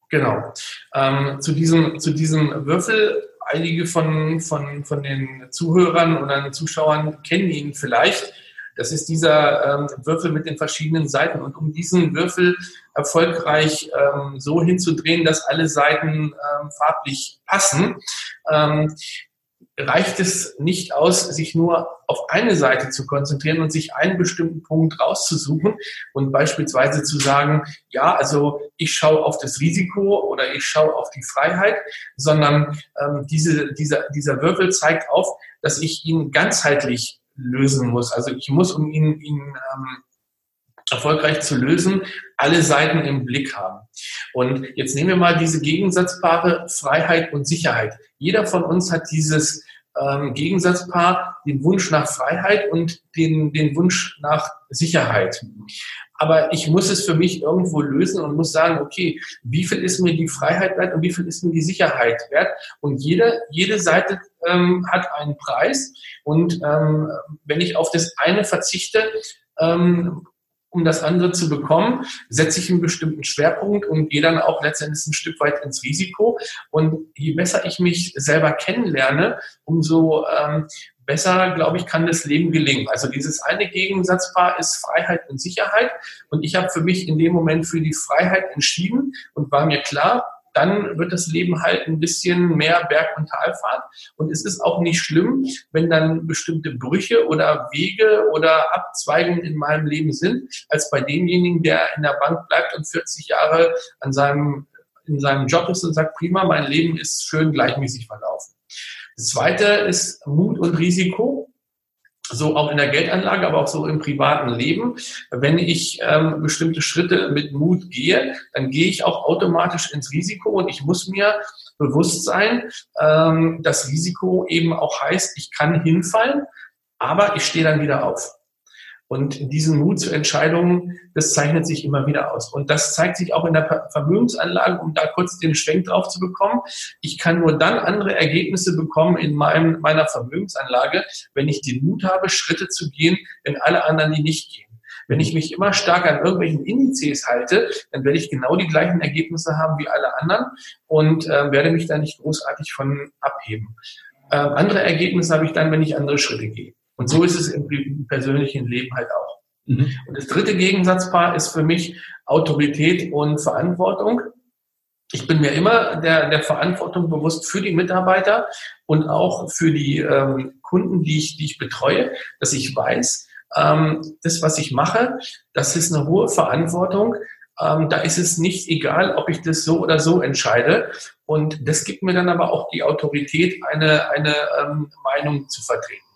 Genau. Ähm, zu, diesem, zu diesem Würfel einige von, von, von den Zuhörern oder Zuschauern kennen ihn vielleicht. Das ist dieser ähm, Würfel mit den verschiedenen Seiten. Und um diesen Würfel erfolgreich ähm, so hinzudrehen, dass alle Seiten ähm, farblich passen, ähm, reicht es nicht aus, sich nur auf eine Seite zu konzentrieren und sich einen bestimmten Punkt rauszusuchen und beispielsweise zu sagen, ja, also ich schaue auf das Risiko oder ich schaue auf die Freiheit, sondern ähm, diese, dieser, dieser Würfel zeigt auf, dass ich ihn ganzheitlich lösen muss. Also ich muss, um ihn, ihn ähm, erfolgreich zu lösen, alle Seiten im Blick haben. Und jetzt nehmen wir mal diese Gegensatzpaare Freiheit und Sicherheit. Jeder von uns hat dieses ähm, Gegensatzpaar, den Wunsch nach Freiheit und den, den Wunsch nach Sicherheit. Aber ich muss es für mich irgendwo lösen und muss sagen, okay, wie viel ist mir die Freiheit wert und wie viel ist mir die Sicherheit wert? Und jede, jede Seite ähm, hat einen Preis. Und ähm, wenn ich auf das eine verzichte, ähm, um das andere zu bekommen, setze ich einen bestimmten Schwerpunkt und gehe dann auch letztendlich ein Stück weit ins Risiko. Und je besser ich mich selber kennenlerne, umso ähm, besser, glaube ich, kann das Leben gelingen. Also dieses eine Gegensatzpaar ist Freiheit und Sicherheit. Und ich habe für mich in dem Moment für die Freiheit entschieden und war mir klar, dann wird das Leben halt ein bisschen mehr Berg- und Talfahrt. Und es ist auch nicht schlimm, wenn dann bestimmte Brüche oder Wege oder Abzweigungen in meinem Leben sind, als bei demjenigen, der in der Bank bleibt und 40 Jahre an seinem, in seinem Job ist und sagt, prima, mein Leben ist schön gleichmäßig verlaufen. Das zweite ist Mut und Risiko so auch in der Geldanlage, aber auch so im privaten Leben. Wenn ich ähm, bestimmte Schritte mit Mut gehe, dann gehe ich auch automatisch ins Risiko und ich muss mir bewusst sein, ähm, das Risiko eben auch heißt, ich kann hinfallen, aber ich stehe dann wieder auf. Und diesen Mut zu Entscheidungen, das zeichnet sich immer wieder aus. Und das zeigt sich auch in der Vermögensanlage, um da kurz den Schwenk drauf zu bekommen. Ich kann nur dann andere Ergebnisse bekommen in meinem, meiner Vermögensanlage, wenn ich den Mut habe, Schritte zu gehen, wenn alle anderen die nicht gehen. Wenn ich mich immer stark an irgendwelchen Indizes halte, dann werde ich genau die gleichen Ergebnisse haben wie alle anderen und äh, werde mich da nicht großartig von abheben. Äh, andere Ergebnisse habe ich dann, wenn ich andere Schritte gehe. Und so ist es im persönlichen Leben halt auch. Mhm. Und das dritte Gegensatzpaar ist für mich Autorität und Verantwortung. ich bin mir immer der, der Verantwortung bewusst für die Mitarbeiter und auch für die ähm, Kunden, die ich, die ich betreue, dass ich weiß, ähm, das, was ich mache, das ist eine hohe Verantwortung. Ähm, da ist es nicht egal, ob ich das so oder so entscheide. Und das gibt mir dann aber auch die Autorität, eine, eine ähm, Meinung zu vertreten.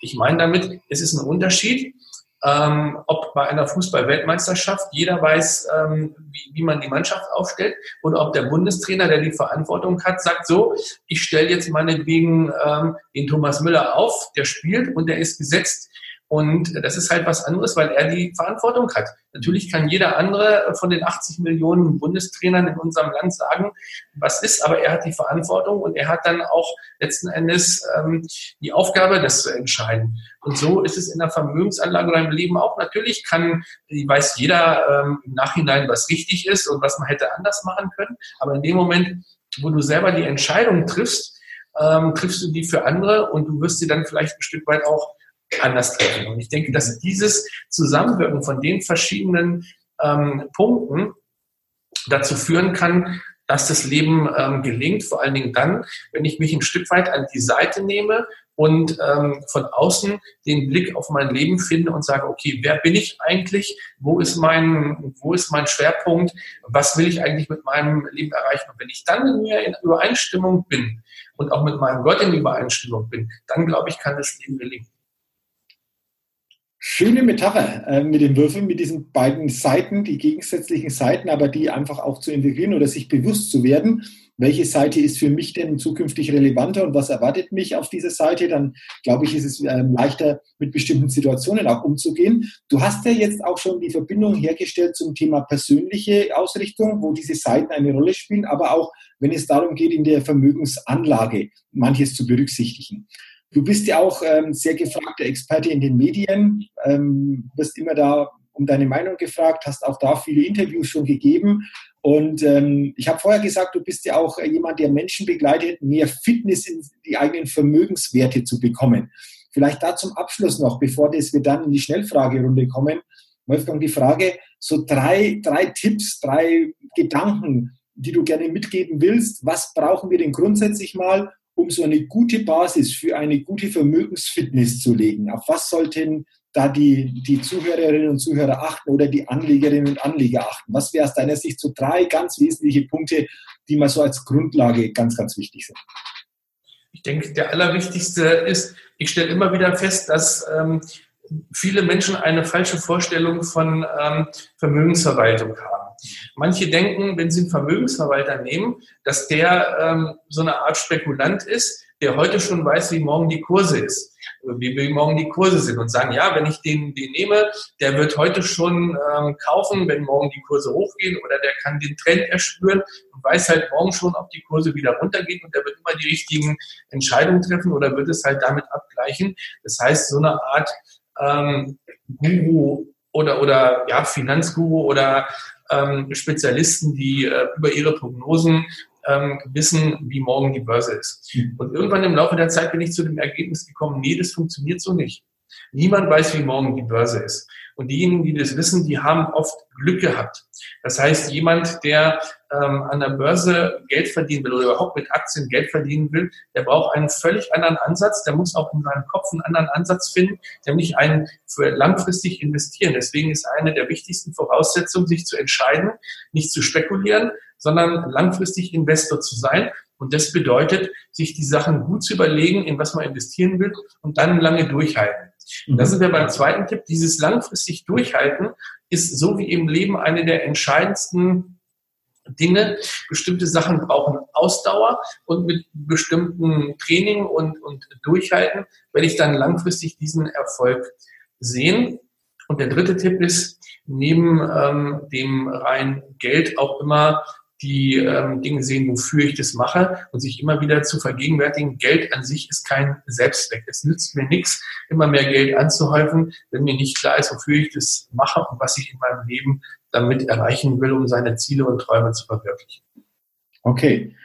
Ich meine damit, es ist ein Unterschied, ähm, ob bei einer Fußball-Weltmeisterschaft jeder weiß, ähm, wie, wie man die Mannschaft aufstellt, oder ob der Bundestrainer, der die Verantwortung hat, sagt so, ich stelle jetzt meinetwegen ähm, den Thomas Müller auf, der spielt und der ist gesetzt und das ist halt was anderes, weil er die Verantwortung hat. Natürlich kann jeder andere von den 80 Millionen Bundestrainern in unserem Land sagen, was ist, aber er hat die Verantwortung und er hat dann auch letzten Endes ähm, die Aufgabe, das zu entscheiden. Und so ist es in der Vermögensanlage oder im Leben auch. Natürlich kann, weiß jeder ähm, im Nachhinein, was richtig ist und was man hätte anders machen können. Aber in dem Moment, wo du selber die Entscheidung triffst, ähm, triffst du die für andere und du wirst sie dann vielleicht ein Stück weit auch anders treffen. Und ich denke, dass dieses Zusammenwirken von den verschiedenen ähm, Punkten dazu führen kann, dass das Leben ähm, gelingt, vor allen Dingen dann, wenn ich mich ein Stück weit an die Seite nehme und ähm, von außen den Blick auf mein Leben finde und sage, okay, wer bin ich eigentlich? Wo ist mein, wo ist mein Schwerpunkt? Was will ich eigentlich mit meinem Leben erreichen? Und wenn ich dann mit mir in Übereinstimmung bin und auch mit meinem Gott in Übereinstimmung bin, dann glaube ich, kann das Leben gelingen. Schöne Metapher äh, mit den Würfeln, mit diesen beiden Seiten, die gegensätzlichen Seiten, aber die einfach auch zu integrieren oder sich bewusst zu werden, welche Seite ist für mich denn zukünftig relevanter und was erwartet mich auf dieser Seite, dann glaube ich, ist es äh, leichter, mit bestimmten Situationen auch umzugehen. Du hast ja jetzt auch schon die Verbindung hergestellt zum Thema persönliche Ausrichtung, wo diese Seiten eine Rolle spielen, aber auch, wenn es darum geht, in der Vermögensanlage manches zu berücksichtigen. Du bist ja auch ähm, sehr gefragter Experte in den Medien, ähm, wirst immer da um deine Meinung gefragt, hast auch da viele Interviews schon gegeben. Und ähm, ich habe vorher gesagt, du bist ja auch jemand, der Menschen begleitet, mehr Fitness in die eigenen Vermögenswerte zu bekommen. Vielleicht da zum Abschluss noch, bevor das wir dann in die Schnellfragerunde kommen, Wolfgang, die Frage, so drei, drei Tipps, drei Gedanken, die du gerne mitgeben willst. Was brauchen wir denn grundsätzlich mal, um so eine gute Basis für eine gute Vermögensfitness zu legen? Auf was sollten da die, die Zuhörerinnen und Zuhörer achten oder die Anlegerinnen und Anleger achten? Was wäre aus deiner Sicht so drei ganz wesentliche Punkte, die mal so als Grundlage ganz, ganz wichtig sind? Ich denke, der allerwichtigste ist, ich stelle immer wieder fest, dass ähm, viele Menschen eine falsche Vorstellung von ähm, Vermögensverwaltung haben. Manche denken, wenn sie einen Vermögensverwalter nehmen, dass der ähm, so eine Art Spekulant ist, der heute schon weiß, wie morgen die Kurse ist, wie, wie morgen die Kurse sind und sagen, ja, wenn ich den, den nehme, der wird heute schon ähm, kaufen, wenn morgen die Kurse hochgehen oder der kann den Trend erspüren und weiß halt morgen schon, ob die Kurse wieder runtergehen und der wird immer die richtigen Entscheidungen treffen oder wird es halt damit abgleichen. Das heißt, so eine Art ähm, Guru oder, oder ja, Finanzguru oder ähm, Spezialisten, die äh, über ihre Prognosen ähm, wissen, wie morgen die Börse ist. Mhm. Und irgendwann im Laufe der Zeit bin ich zu dem Ergebnis gekommen, nee, das funktioniert so nicht. Niemand weiß, wie morgen die Börse ist. Und diejenigen, die das wissen, die haben oft Glück gehabt. Das heißt, jemand, der ähm, an der Börse Geld verdienen will oder überhaupt mit Aktien Geld verdienen will, der braucht einen völlig anderen Ansatz. Der muss auch in seinem Kopf einen anderen Ansatz finden, nämlich einen für langfristig investieren. Deswegen ist eine der wichtigsten Voraussetzungen, sich zu entscheiden, nicht zu spekulieren, sondern langfristig Investor zu sein. Und das bedeutet, sich die Sachen gut zu überlegen, in was man investieren will und dann lange durchhalten. Und da sind wir beim zweiten Tipp. Dieses langfristig Durchhalten ist so wie im Leben eine der entscheidendsten Dinge. Bestimmte Sachen brauchen Ausdauer und mit bestimmten Training und, und Durchhalten werde ich dann langfristig diesen Erfolg sehen. Und der dritte Tipp ist, neben ähm, dem rein Geld auch immer die ähm, Dinge sehen, wofür ich das mache und sich immer wieder zu vergegenwärtigen, Geld an sich ist kein Selbstzweck. Es nützt mir nichts, immer mehr Geld anzuhäufen, wenn mir nicht klar ist, wofür ich das mache und was ich in meinem Leben damit erreichen will, um seine Ziele und Träume zu verwirklichen. Okay.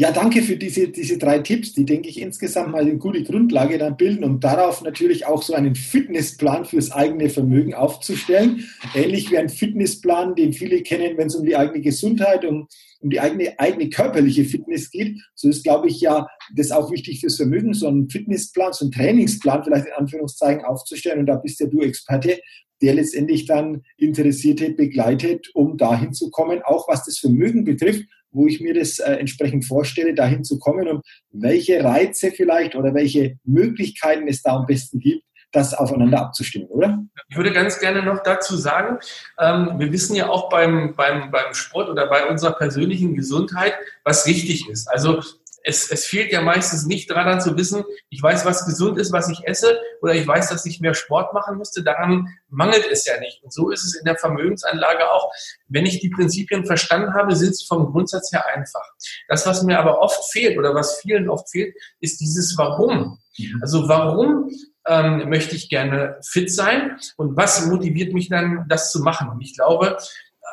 Ja, danke für diese, diese drei Tipps, die, denke ich, insgesamt mal eine gute Grundlage dann bilden, um darauf natürlich auch so einen Fitnessplan fürs eigene Vermögen aufzustellen. Ähnlich wie ein Fitnessplan, den viele kennen, wenn es um die eigene Gesundheit, um, um die eigene, eigene körperliche Fitness geht. So ist, glaube ich, ja das auch wichtig fürs Vermögen, so einen Fitnessplan, so einen Trainingsplan vielleicht in Anführungszeichen aufzustellen. Und da bist ja du Experte, der letztendlich dann Interessierte begleitet, um dahin zu kommen, auch was das Vermögen betrifft wo ich mir das äh, entsprechend vorstelle, dahin zu kommen und welche Reize vielleicht oder welche Möglichkeiten es da am besten gibt, das aufeinander abzustimmen, oder? Ich würde ganz gerne noch dazu sagen, ähm, wir wissen ja auch beim, beim, beim Sport oder bei unserer persönlichen Gesundheit, was richtig ist. Also es, es fehlt ja meistens nicht daran zu wissen, ich weiß, was gesund ist, was ich esse, oder ich weiß, dass ich mehr Sport machen müsste. Daran mangelt es ja nicht. Und so ist es in der Vermögensanlage auch. Wenn ich die Prinzipien verstanden habe, sind sie vom Grundsatz her einfach. Das, was mir aber oft fehlt oder was vielen oft fehlt, ist dieses Warum. Mhm. Also warum ähm, möchte ich gerne fit sein und was motiviert mich dann, das zu machen? Und ich glaube,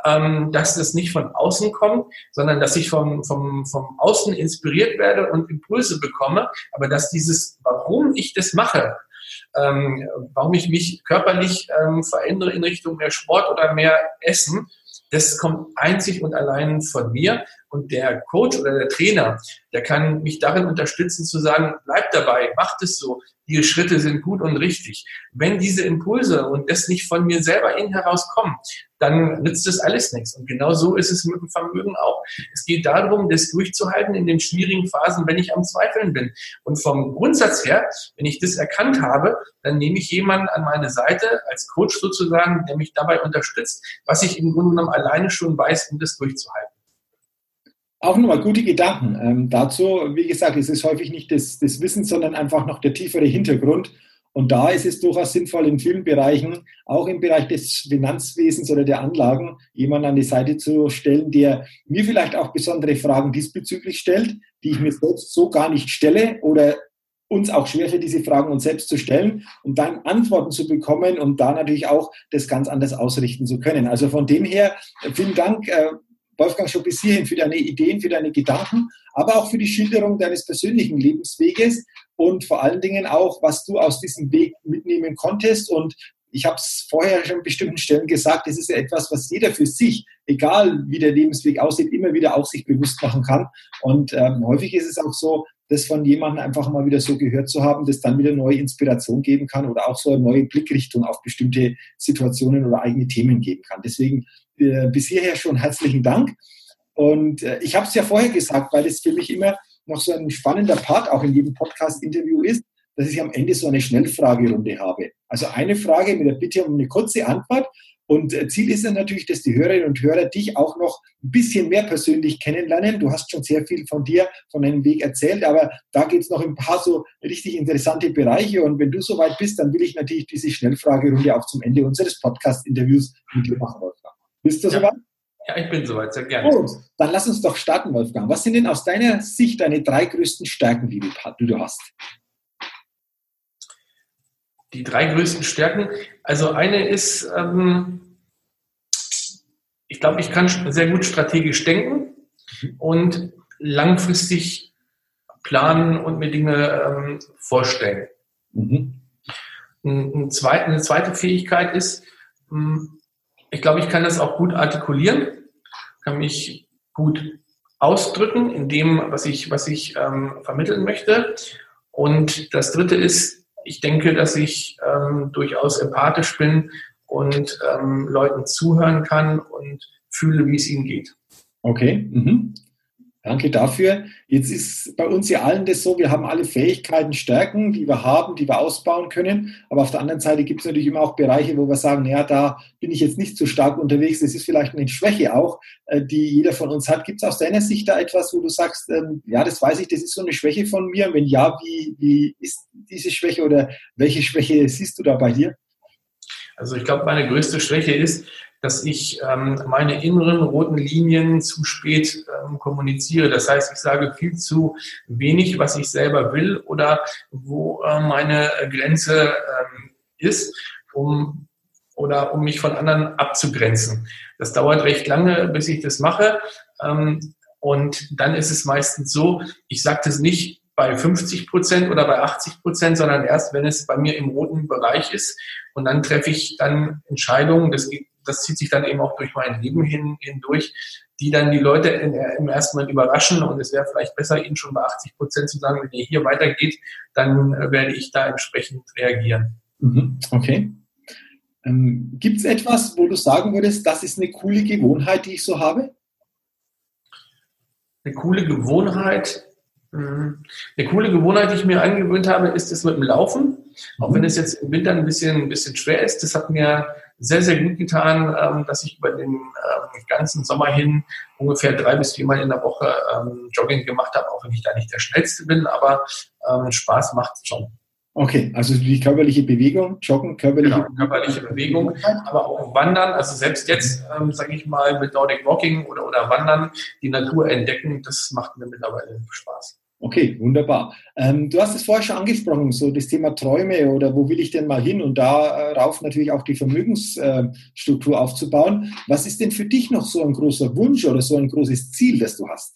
ähm, dass das nicht von außen kommt, sondern dass ich vom, vom, vom Außen inspiriert werde und Impulse bekomme, aber dass dieses, warum ich das mache, ähm, warum ich mich körperlich ähm, verändere in Richtung mehr Sport oder mehr Essen, das kommt einzig und allein von mir. Und der Coach oder der Trainer, der kann mich darin unterstützen zu sagen, bleib dabei, mach es so, die Schritte sind gut und richtig. Wenn diese Impulse und das nicht von mir selber in herauskommen, dann nützt das alles nichts. Und genau so ist es mit dem Vermögen auch. Es geht darum, das durchzuhalten in den schwierigen Phasen, wenn ich am Zweifeln bin. Und vom Grundsatz her, wenn ich das erkannt habe, dann nehme ich jemanden an meine Seite als Coach sozusagen, der mich dabei unterstützt, was ich im Grunde genommen alleine schon weiß, um das durchzuhalten. Auch nochmal gute Gedanken ähm, dazu. Wie gesagt, es ist häufig nicht das, das Wissen, sondern einfach noch der tiefere Hintergrund. Und da ist es durchaus sinnvoll, in vielen Bereichen, auch im Bereich des Finanzwesens oder der Anlagen, jemanden an die Seite zu stellen, der mir vielleicht auch besondere Fragen diesbezüglich stellt, die ich mir selbst so gar nicht stelle oder uns auch schwerfällt, diese Fragen uns selbst zu stellen und dann Antworten zu bekommen und da natürlich auch das ganz anders ausrichten zu können. Also von dem her, vielen Dank äh, Wolfgang, schon bis hierhin für deine Ideen, für deine Gedanken, aber auch für die Schilderung deines persönlichen Lebensweges und vor allen Dingen auch, was du aus diesem Weg mitnehmen konntest. Und ich habe es vorher schon an bestimmten Stellen gesagt, das ist ja etwas, was jeder für sich, egal wie der Lebensweg aussieht, immer wieder auch sich bewusst machen kann. Und ähm, häufig ist es auch so, das von jemandem einfach mal wieder so gehört zu haben, das dann wieder neue Inspiration geben kann oder auch so eine neue Blickrichtung auf bestimmte Situationen oder eigene Themen geben kann. Deswegen äh, bis hierher schon herzlichen Dank. Und äh, ich habe es ja vorher gesagt, weil es für mich immer noch so ein spannender Part auch in jedem Podcast-Interview ist, dass ich am Ende so eine Schnellfragerunde habe. Also eine Frage mit der Bitte um eine kurze Antwort und äh, Ziel ist ja natürlich, dass die Hörerinnen und Hörer dich auch noch ein bisschen mehr persönlich kennenlernen. Du hast schon sehr viel von dir, von deinem Weg erzählt, aber da geht es noch ein paar so richtig interessante Bereiche. Und wenn du soweit bist, dann will ich natürlich diese Schnellfragerunde auch zum Ende unseres Podcast-Interviews mit dir machen, Wolfgang. Bist du ja. soweit? Ja, ich bin soweit, sehr gerne. Gut, dann lass uns doch starten, Wolfgang. Was sind denn aus deiner Sicht deine drei größten Stärken, die du hast? Die drei größten Stärken. Also eine ist, ähm, ich glaube, ich kann sehr gut strategisch denken und langfristig planen und mir Dinge ähm, vorstellen. Mhm. Ein zweit, eine zweite Fähigkeit ist, hm, ich glaube, ich kann das auch gut artikulieren, kann mich gut ausdrücken in dem, was ich, was ich ähm, vermitteln möchte. Und das dritte ist, ich denke, dass ich ähm, durchaus empathisch bin und ähm, Leuten zuhören kann und fühle, wie es ihnen geht. Okay. Mhm. Danke dafür. Jetzt ist bei uns ja allen das so, wir haben alle Fähigkeiten, Stärken, die wir haben, die wir ausbauen können. Aber auf der anderen Seite gibt es natürlich immer auch Bereiche, wo wir sagen, ja, da bin ich jetzt nicht so stark unterwegs. Das ist vielleicht eine Schwäche auch, äh, die jeder von uns hat. Gibt es aus deiner Sicht da etwas, wo du sagst, ähm, ja, das weiß ich, das ist so eine Schwäche von mir? Wenn ja, wie, wie ist diese Schwäche oder welche Schwäche siehst du da bei dir? Also ich glaube, meine größte Schwäche ist, dass ich ähm, meine inneren roten Linien zu spät ähm, kommuniziere. Das heißt, ich sage viel zu wenig, was ich selber will oder wo äh, meine Grenze ähm, ist, um oder um mich von anderen abzugrenzen. Das dauert recht lange, bis ich das mache. Ähm, Und dann ist es meistens so, ich sage das nicht bei 50 Prozent oder bei 80 Prozent, sondern erst, wenn es bei mir im roten Bereich ist. Und dann treffe ich dann Entscheidungen, das, geht, das zieht sich dann eben auch durch mein Leben hin, hindurch, die dann die Leute in, im ersten Mal überraschen. Und es wäre vielleicht besser, ihnen schon bei 80 Prozent zu sagen, wenn ihr hier weitergeht, dann äh, werde ich da entsprechend reagieren. Mhm. Okay. Ähm, Gibt es etwas, wo du sagen würdest, das ist eine coole Gewohnheit, die ich so habe? Eine coole Gewohnheit. Hm. Eine coole Gewohnheit, die ich mir angewöhnt habe, ist das mit dem Laufen. Auch wenn es jetzt im Winter ein bisschen, ein bisschen schwer ist. Das hat mir sehr, sehr gut getan, ähm, dass ich über den ähm, ganzen Sommer hin ungefähr drei bis viermal in der Woche ähm, Jogging gemacht habe, auch wenn ich da nicht der Schnellste bin, aber Spaß macht es schon. Okay, also die körperliche Bewegung, Joggen, körperliche, genau, körperliche Bewegung, aber auch Wandern. Also selbst jetzt, ähm, sage ich mal, mit Nordic Walking oder, oder Wandern, die Natur entdecken, das macht mir mittlerweile Spaß. Okay, wunderbar. Ähm, du hast es vorher schon angesprochen, so das Thema Träume oder wo will ich denn mal hin und darauf natürlich auch die Vermögensstruktur äh, aufzubauen. Was ist denn für dich noch so ein großer Wunsch oder so ein großes Ziel, das du hast?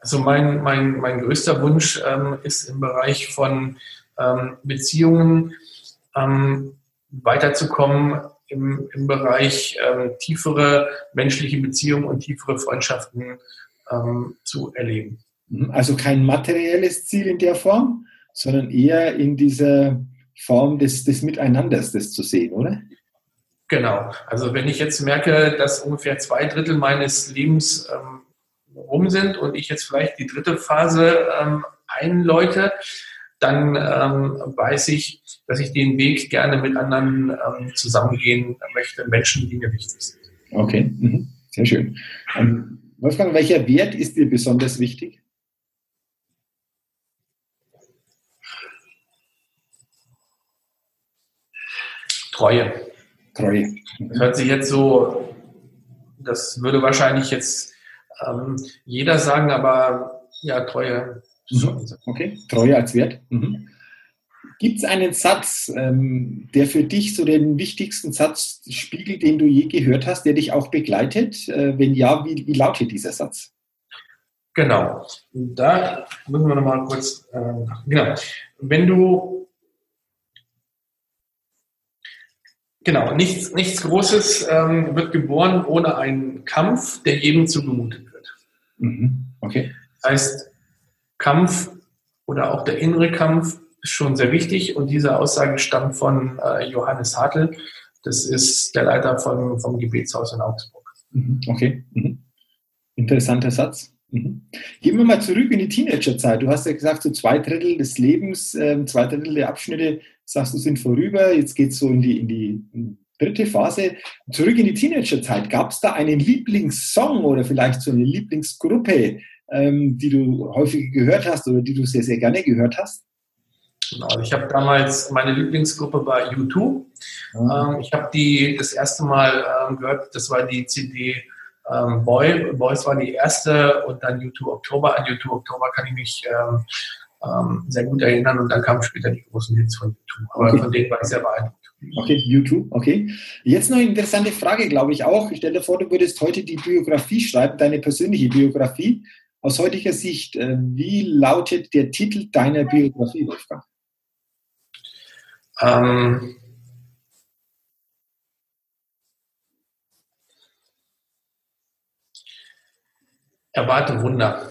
Also mein, mein, mein größter Wunsch ähm, ist im Bereich von ähm, Beziehungen ähm, weiterzukommen im, im Bereich ähm, tiefere menschliche Beziehungen und tiefere Freundschaften ähm, zu erleben. Mhm. Also kein materielles Ziel in der Form, sondern eher in dieser Form des, des Miteinanders, das zu sehen, oder? Genau. Also wenn ich jetzt merke, dass ungefähr zwei Drittel meines Lebens ähm, rum sind und ich jetzt vielleicht die dritte Phase ähm, einläute, dann ähm, weiß ich, dass ich den Weg gerne mit anderen ähm, zusammengehen möchte, Menschen, die mir wichtig sind. Okay, mhm. sehr schön. Ähm, Wolfgang, welcher Wert ist dir besonders wichtig? Treue. Treue. Das hört sich jetzt so, das würde wahrscheinlich jetzt ähm, jeder sagen, aber ja, Treue. Mhm. Okay, Treue als Wert. Mhm. Gibt es einen Satz, ähm, der für dich so den wichtigsten Satz spiegelt, den du je gehört hast, der dich auch begleitet? Äh, wenn ja, wie, wie, lautet dieser Satz? Genau. Da müssen wir nochmal kurz, äh, genau. Wenn du Genau, nichts, nichts Großes ähm, wird geboren ohne einen Kampf, der jedem zugemutet Mhm. Okay. Das heißt, Kampf oder auch der innere Kampf ist schon sehr wichtig und diese Aussage stammt von äh, Johannes Hartl. Das ist der Leiter von, vom Gebetshaus in Augsburg. Mhm. Okay. Mhm. Interessanter Satz. Mhm. Gehen wir mal zurück in die Teenagerzeit. Du hast ja gesagt, so zwei Drittel des Lebens, äh, zwei Drittel der Abschnitte, sagst du, sind vorüber. Jetzt geht es so in die, in die dritte Phase, zurück in die Teenagerzeit. Gab es da einen Lieblingssong oder vielleicht so eine Lieblingsgruppe, ähm, die du häufig gehört hast oder die du sehr, sehr gerne gehört hast? Genau, ich habe damals, meine Lieblingsgruppe war U2. Mhm. Ähm, ich habe die das erste Mal ähm, gehört, das war die CD ähm, Boy. Boys war die erste und dann U2 Oktober. An U2 Oktober kann ich mich ähm, sehr gut erinnern und dann kamen später die großen Hits von U2. Aber okay. von denen war ich sehr beeindruckt. Okay, YouTube, okay. Jetzt noch eine interessante Frage, glaube ich auch. Ich stelle dir vor, du würdest heute die Biografie schreiben, deine persönliche Biografie. Aus heutiger Sicht, äh, wie lautet der Titel deiner Biografie, Wolfgang? Ähm, erwarte Wunder.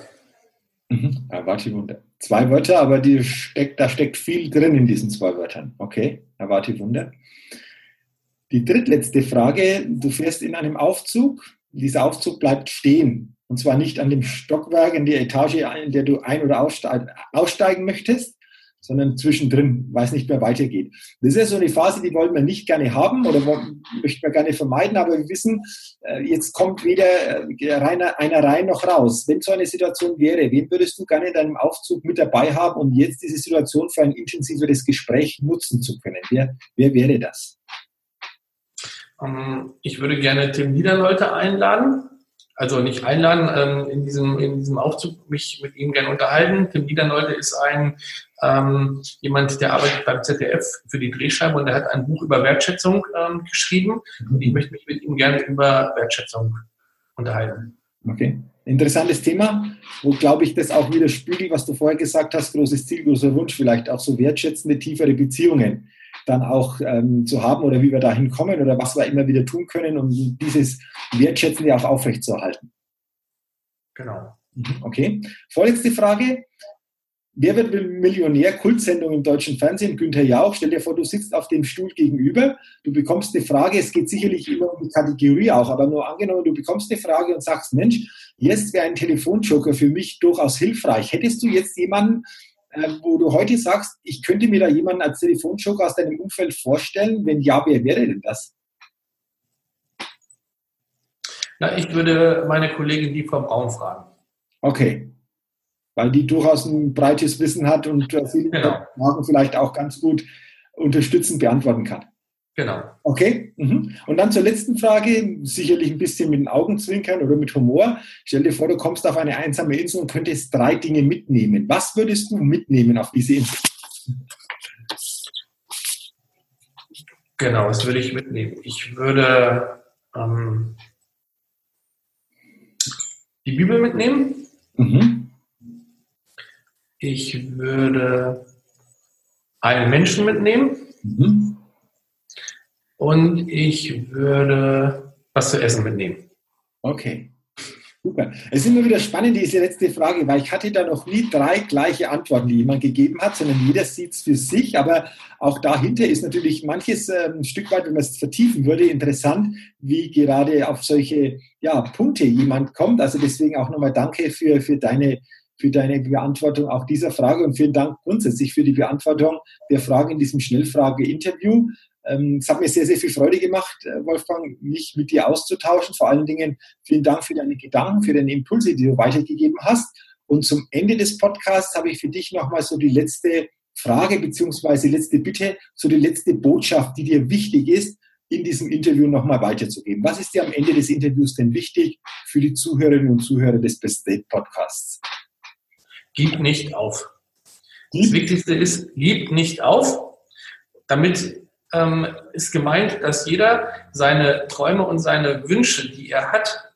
Mhm, erwarte Wunder. Zwei Wörter, aber die steckt, da steckt viel drin in diesen zwei Wörtern. Okay, erwarte Wunder. Die drittletzte Frage, du fährst in einem Aufzug, dieser Aufzug bleibt stehen. Und zwar nicht an dem Stockwerk, in der Etage, in der du ein- oder aussteigen möchtest, sondern zwischendrin, weil es nicht mehr weitergeht. Das ist ja so eine Phase, die wollen wir nicht gerne haben oder möchten wir gerne vermeiden, aber wir wissen, äh, jetzt kommt weder äh, einer rein noch raus. Wenn so eine Situation wäre, wen würdest du gerne in deinem Aufzug mit dabei haben, um jetzt diese Situation für ein intensiveres Gespräch nutzen zu können? Wer, wer wäre das? Ähm, ich würde gerne Tim Niederleute einladen. Also nicht einladen, ähm, in, diesem, in diesem Aufzug mich mit ihm gerne unterhalten. Tim Niederleute ist ein ähm, jemand, der arbeitet beim ZDF für die Drehscheibe und der hat ein Buch über Wertschätzung ähm, geschrieben. Und ich möchte mich mit ihm gerne über Wertschätzung unterhalten. Okay. Interessantes Thema, wo, glaube ich, das auch widerspiegelt, was du vorher gesagt hast, großes Ziel, großer Wunsch, vielleicht auch so wertschätzende, tiefere Beziehungen dann auch ähm, zu haben oder wie wir dahin kommen oder was wir immer wieder tun können, um dieses Wertschätzende auch aufrechtzuerhalten. Genau. Mhm, okay. Vorletzte Frage. Wer wird Millionär? Kultsendung im deutschen Fernsehen. Günther Jauch. Stell dir vor, du sitzt auf dem Stuhl gegenüber. Du bekommst eine Frage. Es geht sicherlich immer um die Kategorie auch, aber nur angenommen, du bekommst eine Frage und sagst, Mensch, jetzt wäre ein Telefonjoker für mich durchaus hilfreich. Hättest du jetzt jemanden, wo du heute sagst, ich könnte mir da jemanden als Telefonjoker aus deinem Umfeld vorstellen? Wenn ja, wer wäre denn das? Na, ich würde meine Kollegin die Frau Braun fragen. Okay weil die durchaus ein breites Wissen hat und äh, viele genau. Fragen vielleicht auch ganz gut unterstützend beantworten kann. Genau. Okay. Mhm. Und dann zur letzten Frage, sicherlich ein bisschen mit den Augenzwinkern oder mit Humor. Stell dir vor, du kommst auf eine einsame Insel und könntest drei Dinge mitnehmen. Was würdest du mitnehmen auf diese Insel? Genau, was würde ich mitnehmen? Ich würde ähm, die Bibel mitnehmen. Mhm. Ich würde einen Menschen mitnehmen mhm. Und ich würde was zu essen mitnehmen. Okay. Super. Es ist immer wieder spannend, diese letzte Frage, weil ich hatte da noch nie drei gleiche Antworten, die jemand gegeben hat, sondern jeder sieht es für sich. Aber auch dahinter ist natürlich manches äh, ein Stück weit, wenn man es vertiefen würde, interessant, wie gerade auf solche ja, Punkte jemand kommt. Also deswegen auch nochmal danke für, für deine für deine Beantwortung auch dieser Frage und vielen Dank grundsätzlich für die Beantwortung der Fragen in diesem Schnellfrage-Interview. Ähm, es hat mir sehr, sehr viel Freude gemacht, äh, Wolfgang, mich mit dir auszutauschen. Vor allen Dingen vielen Dank für deine Gedanken, für deine Impulse, die du weitergegeben hast. Und zum Ende des Podcasts habe ich für dich nochmal so die letzte Frage beziehungsweise letzte Bitte, so die letzte Botschaft, die dir wichtig ist, in diesem Interview nochmal weiterzugeben. Was ist dir am Ende des Interviews denn wichtig für die Zuhörerinnen und Zuhörer des Best Date Podcasts? gib nicht auf. Das Wichtigste ist, gib nicht auf. Damit ähm, ist gemeint, dass jeder seine Träume und seine Wünsche, die er hat,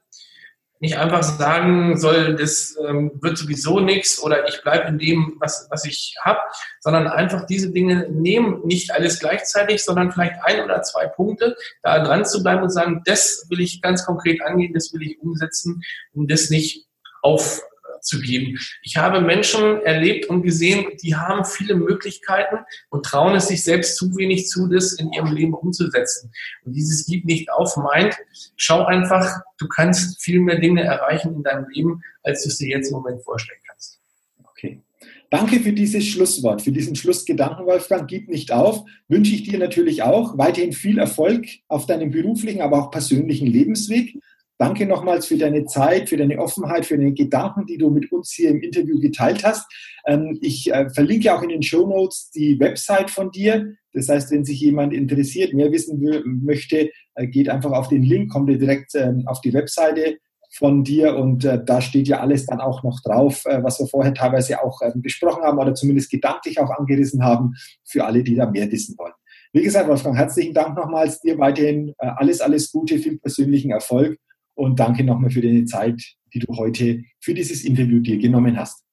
nicht einfach sagen soll, das ähm, wird sowieso nichts oder ich bleibe in dem, was, was ich habe, sondern einfach diese Dinge nehmen, nicht alles gleichzeitig, sondern vielleicht ein oder zwei Punkte, da dran zu bleiben und sagen, das will ich ganz konkret angehen, das will ich umsetzen und das nicht auf zu geben. Ich habe Menschen erlebt und gesehen, die haben viele Möglichkeiten und trauen es sich selbst zu wenig zu, das in ihrem Leben umzusetzen. Und dieses Gib nicht auf meint, schau einfach, du kannst viel mehr Dinge erreichen in deinem Leben, als du es dir jetzt im Moment vorstellen kannst. Okay. Danke für dieses Schlusswort, für diesen Schlussgedanken, Wolfgang. Gib nicht auf. Wünsche ich dir natürlich auch weiterhin viel Erfolg auf deinem beruflichen, aber auch persönlichen Lebensweg. Danke nochmals für deine Zeit, für deine Offenheit, für deine Gedanken, die du mit uns hier im Interview geteilt hast. Ähm, ich äh, verlinke auch in den Show Notes die Website von dir. Das heißt, wenn sich jemand interessiert, mehr wissen möchte, äh, geht einfach auf den Link, kommt direkt ähm, auf die Webseite von dir und äh, da steht ja alles dann auch noch drauf, was wir vorher teilweise auch ähm, besprochen haben oder zumindest gedanklich auch angerissen haben für alle, die da mehr wissen wollen. Wie gesagt, Wolfgang, herzlichen Dank nochmals. Dir weiterhin alles, alles Gute, viel persönlichen Erfolg und danke nochmal für deine Zeit, die du heute für dieses Interview dir genommen hast.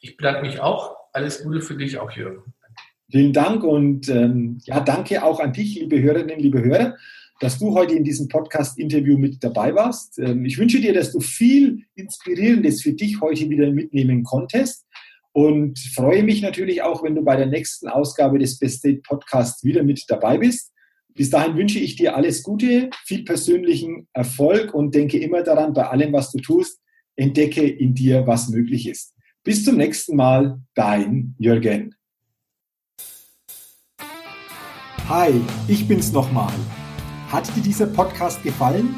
Ich bedanke mich auch. Alles Gute für dich auch, Jürgen. Vielen Dank und ähm, ja, danke auch an dich, liebe Hörerinnen, liebe Hörer, dass du heute in diesem Podcast-Interview mit dabei warst. Ähm, ich wünsche dir, dass du viel Inspirierendes für dich heute wieder mitnehmen konntest und freue mich natürlich auch, wenn du bei der nächsten Ausgabe des Best State Podcasts wieder mit dabei bist. Bis dahin wünsche ich dir alles Gute, viel persönlichen Erfolg und denke immer daran, bei allem, was du tust, entdecke in dir, was möglich ist. Bis zum nächsten Mal, dein Jürgen. Hi, ich bin's nochmal. Hat dir dieser Podcast gefallen?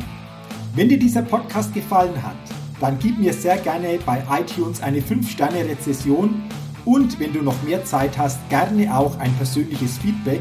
Wenn dir dieser Podcast gefallen hat, dann gib mir sehr gerne bei iTunes eine 5-Sterne-Rezession und wenn du noch mehr Zeit hast, gerne auch ein persönliches Feedback